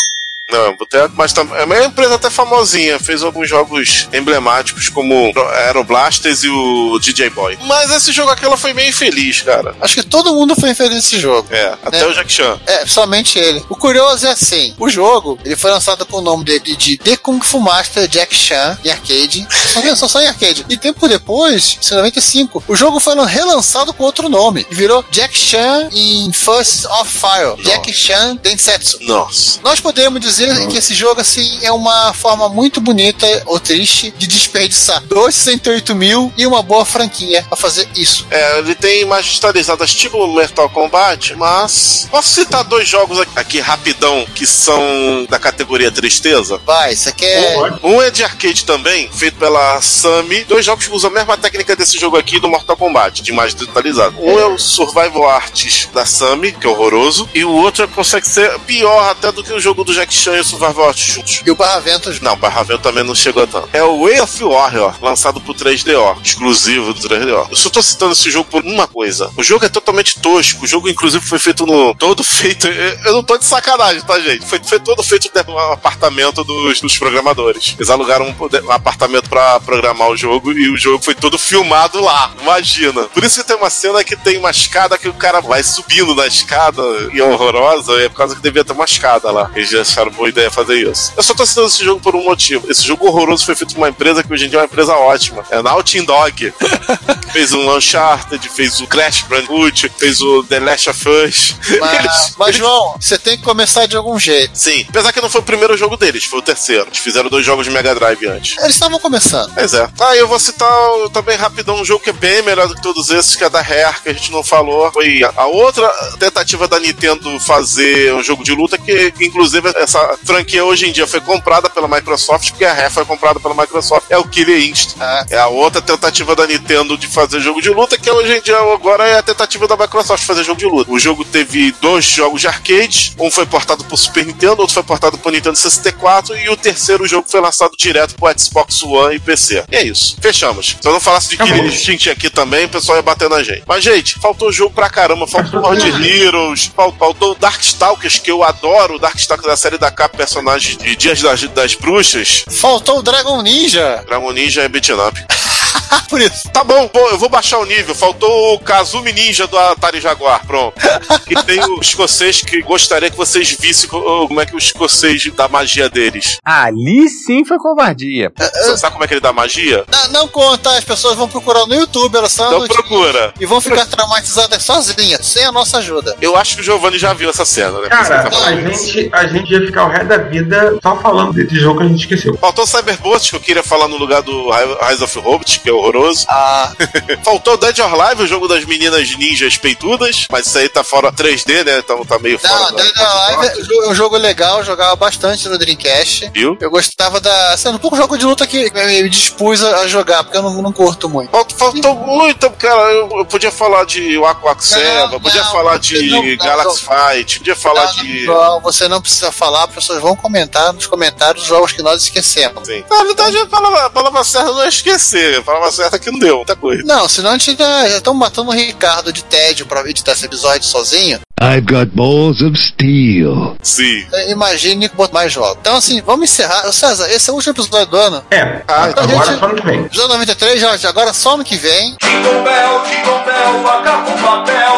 Não, é boteco, mas tam- é uma empresa até famosinha. Fez alguns jogos emblemáticos como Aeroblasters e o DJ Boy. Mas esse jogo aqui ela foi meio infeliz, cara. Acho que todo mundo foi infeliz nesse jogo. É, até É. o Jack Chan. É, somente ele. O curioso é assim: o jogo ele foi lançado com o nome dele de The Kung Fu Master Jack Chan em arcade. Só, só, só em arcade. E tempo depois, em 95, o jogo foi relançado com outro nome. E virou Jack Chan in First of Fire. Jack Chan Densetsu. Nossa. Nós podemos dizer que esse jogo, assim, é uma forma muito bonita ou triste de desperdiçar 268 mil e uma boa franquia pra fazer isso. É, ele tem imagens estilizadas tipo Mortal Kombat, mas. Posso citar dois jogos aqui, aqui rapidão que são da categoria tristeza? Vai, isso aqui é. Um é de arcade também, feito pela Sammy. Dois jogos que usam a mesma técnica desse jogo aqui do Mortal Kombat, de imagem digitalizada. Um é o Survival Arts da Sammy, que é horroroso, e o outro consegue ser pior até do que o jogo do Jack Chan e o Survival juntos. E o Barraventos Não, Barravel também não chegou a tanto. É o Way of Warrior, lançado pro 3DO, exclusivo do 3DO. Eu só tô citando esse jogo por uma coisa. O jogo é totalmente tosco. O jogo, inclusive, foi feito no. Todo feito. Eu não tô de sacanagem, tá, gente? Foi, foi todo feito no apartamento dos, dos programadores. Eles alugaram um, um apartamento pra programar o jogo e o jogo foi todo filmado lá. Imagina. Por isso que tem uma cena que tem uma escada que o cara vai subindo na escada e é horrorosa. É por causa que devia ter uma escada lá. Eles acharam boa ideia fazer isso. Eu só tô citando esse jogo por um motivo. Esse jogo horroroso foi feito por uma empresa que hoje em dia é uma empresa ótima. É Naughty Dog. [laughs] fez o Uncharted, fez o Crash Bandicoot, fez o The Last of Us. Mas, mas, João, você tem que começar de algum jeito. Sim, apesar que não foi o primeiro jogo deles, foi o terceiro. Eles fizeram dois jogos de Mega Drive antes. Eles estavam começando. Pois é. Ah, eu vou citar também rapidão um jogo que é bem melhor do que todos esses, que é da Rare, que a gente não falou. Foi a outra tentativa da Nintendo fazer um jogo de luta, que, que inclusive essa franquia hoje em dia foi comprada pela Microsoft, porque a Rare foi comprada pela Microsoft. É o Killer Instinct. Ah. É a outra tentativa da Nintendo de fazer jogo de luta, que hoje em dia agora é a tentativa da Microsoft fazer jogo de luta. O jogo teve dois jogos de arcade, um foi portado pro Super Nintendo, outro foi portado pro Nintendo 64 e o terceiro jogo foi lançado direto pro Xbox One e PC. E é isso. Fechamos. Se eu não falasse de Killer Instinct aqui também, o pessoal ia bater na gente. Mas, gente, faltou jogo pra caramba. Faltou Lord [laughs] Heroes, fal- faltou Darkstalkers, que eu adoro. Darkstalkers da série da capa, personagem de Dias das, das Bruxas. Faltou o Dragon Ninja. Dragon Ninja é beat'em up. [laughs] [laughs] Por isso. Tá bom, bom, eu vou baixar o nível. Faltou o Kazumi Ninja do Atari Jaguar, pronto. [laughs] E tem o escocês que gostaria que vocês vissem co- como é que o escocês dá magia deles. Ali sim foi covardia. Você sabe como é que ele dá magia? Não, não conta, as pessoas vão procurar no YouTube, elas são Então procura. E vão ficar traumatizadas sozinhas, sem a nossa ajuda. Eu acho que o Giovanni já viu essa cena, né? Cara, tá a gente, a gente ia ficar o resto da vida só falando desse jogo que a gente esqueceu. Faltou Cyberbolt, que eu queria falar no lugar do Rise of Hobbit, que é horroroso. Ah. [laughs] Faltou Dead or Alive, o jogo das meninas ninjas peitudas, mas isso aí tá fora 3D, né? Então tá meio fora. Não, Dead or Alive é um jogo legal, eu jogava bastante no Dreamcast. Viu? Eu gostava da. Assim, um pouco jogo de luta que me dispus a jogar, porque eu não, não curto muito. Faltou, muito, cara. Eu, eu podia falar de Waku Waku Seba, podia não, falar de não, não, Galaxy Fight, podia falar de. João, você não precisa falar, as pessoas vão comentar nos comentários os jogos que nós esquecemos. Sim. Na verdade, a palavra, a palavra certa não é esquecer. A palavra certa que não deu muita coisa. Não, senão a gente já estão matando o Ricardo de tédio pra editar esse episódio sozinho. I've got balls of steel. Sim. Imagine mais jogos. Então, assim, vamos encerrar. Ô, César, esse é o último episódio do ano. É, Ah, então, agora gente- só ano que vem. Episódio 93, já, agora só ano que vem. Jingle bell, jingle bell, acaba o papel.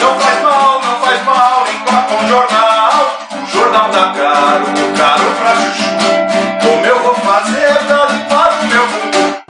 Não faz mal, não faz mal, encapa um jornal. O jornal tá caro,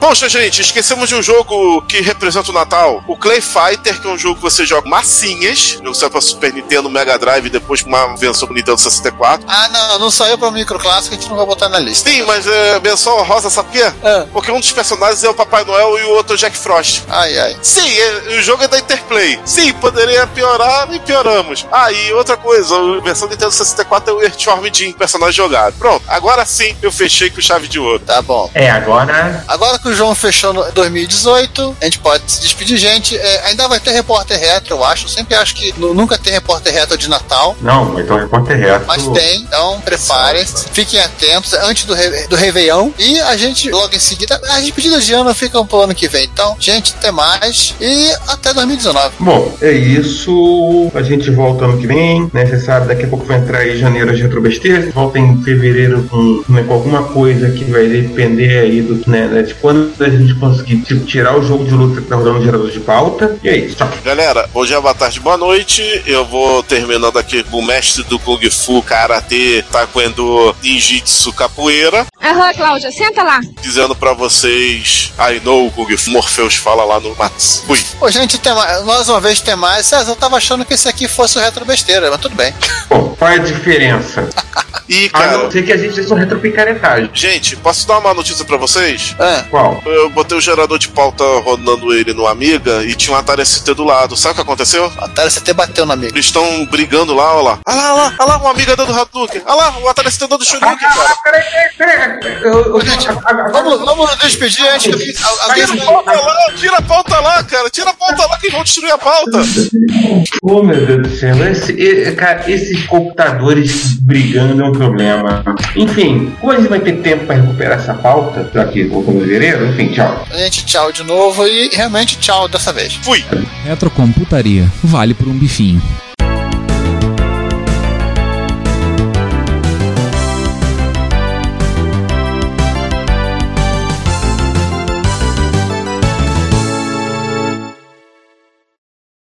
Poxa, gente, esquecemos de um jogo que representa o Natal. O Clay Fighter, que é um jogo que você joga massinhas. Jogo saiu pra Super Nintendo, Mega Drive e depois uma versão pro Nintendo 64. Ah, não, não saiu pra microclássico, a gente não vai botar na lista. Sim, mas é menção rosa, sabe por quê? Porque um dos personagens é o Papai Noel e o outro é o Jack Frost. Ai, ai. Sim, é- o jogo é da Interplay. Sim, poderia piorar e pioramos. Ah, e outra coisa, a versão Nintendo 64 é o Earthworm Jim, personagem jogado. Pronto, agora sim eu fechei com chave de ouro. Tá bom. É, agora. Agora que o João fechou no 2018, a gente pode se despedir, gente. É, ainda vai ter repórter retro, eu acho. Eu sempre acho que nu- nunca tem repórter retro de Natal. Não, um repórter reto. Mas tem, então preparem-se, fiquem atentos antes do, re, do Réveillon. E a gente, logo em seguida, as despedidas de ano ficam pro ano que vem. Então, gente, até mais e até 2019. Bom, é isso. A gente volta ano que vem. Né? Você sabe, daqui a pouco vai entrar aí janeiro as retrobesteiras. Volta em fevereiro com, né, com alguma coisa que vai depender aí do né, né, de quando a gente conseguir tipo, tirar o jogo de luta que tá rodando gerador de pauta. E é isso. Galera, bom dia, boa tarde, boa noite. Eu vou terminando aqui com o mestre do Kung Fu, Karatê, Taekwondo, Ninjitsu, Capoeira. Aham, Cláudia, senta lá. Dizendo pra vocês, I know Kung Fu, Morpheus fala lá no Mats. Fui. Ô, gente, tem mais, mais uma vez tem mais. César, eu tava achando que esse aqui fosse o retro besteira, mas tudo bem. Bom, qual é a diferença? [laughs] E, A cara, não ser que a gente seja um retropicaretagem. gente, posso dar uma notícia pra vocês? Ah, Qual? Eu botei o gerador de pauta rodando ele no Amiga e tinha um Atari ST do lado. Sabe o que aconteceu? a Atari CT bateu na amiga. Eles estão brigando lá, olha lá. Olha lá, olha lá, olha lá, uma amiga dando Hadouken. Olha lá, o Atari ST dando Shoryuken, cara. Peraí, peraí, peraí. Eu, eu, Vamos, vamos nos despedir antes que alguém. Tira a pauta lá, tira a pauta lá, cara. Tira a pauta lá que vão destruir a pauta. Oh, meu Deus do céu. Esse, cara, esses computadores brigando é um problema. Enfim, como a gente vai ter tempo pra recuperar essa pauta, já que voltamos em fevereiro, enfim, tchau. Gente, tchau de novo e realmente tchau dessa vez. Fui. Retrocomputaria. Vale por um bifinho.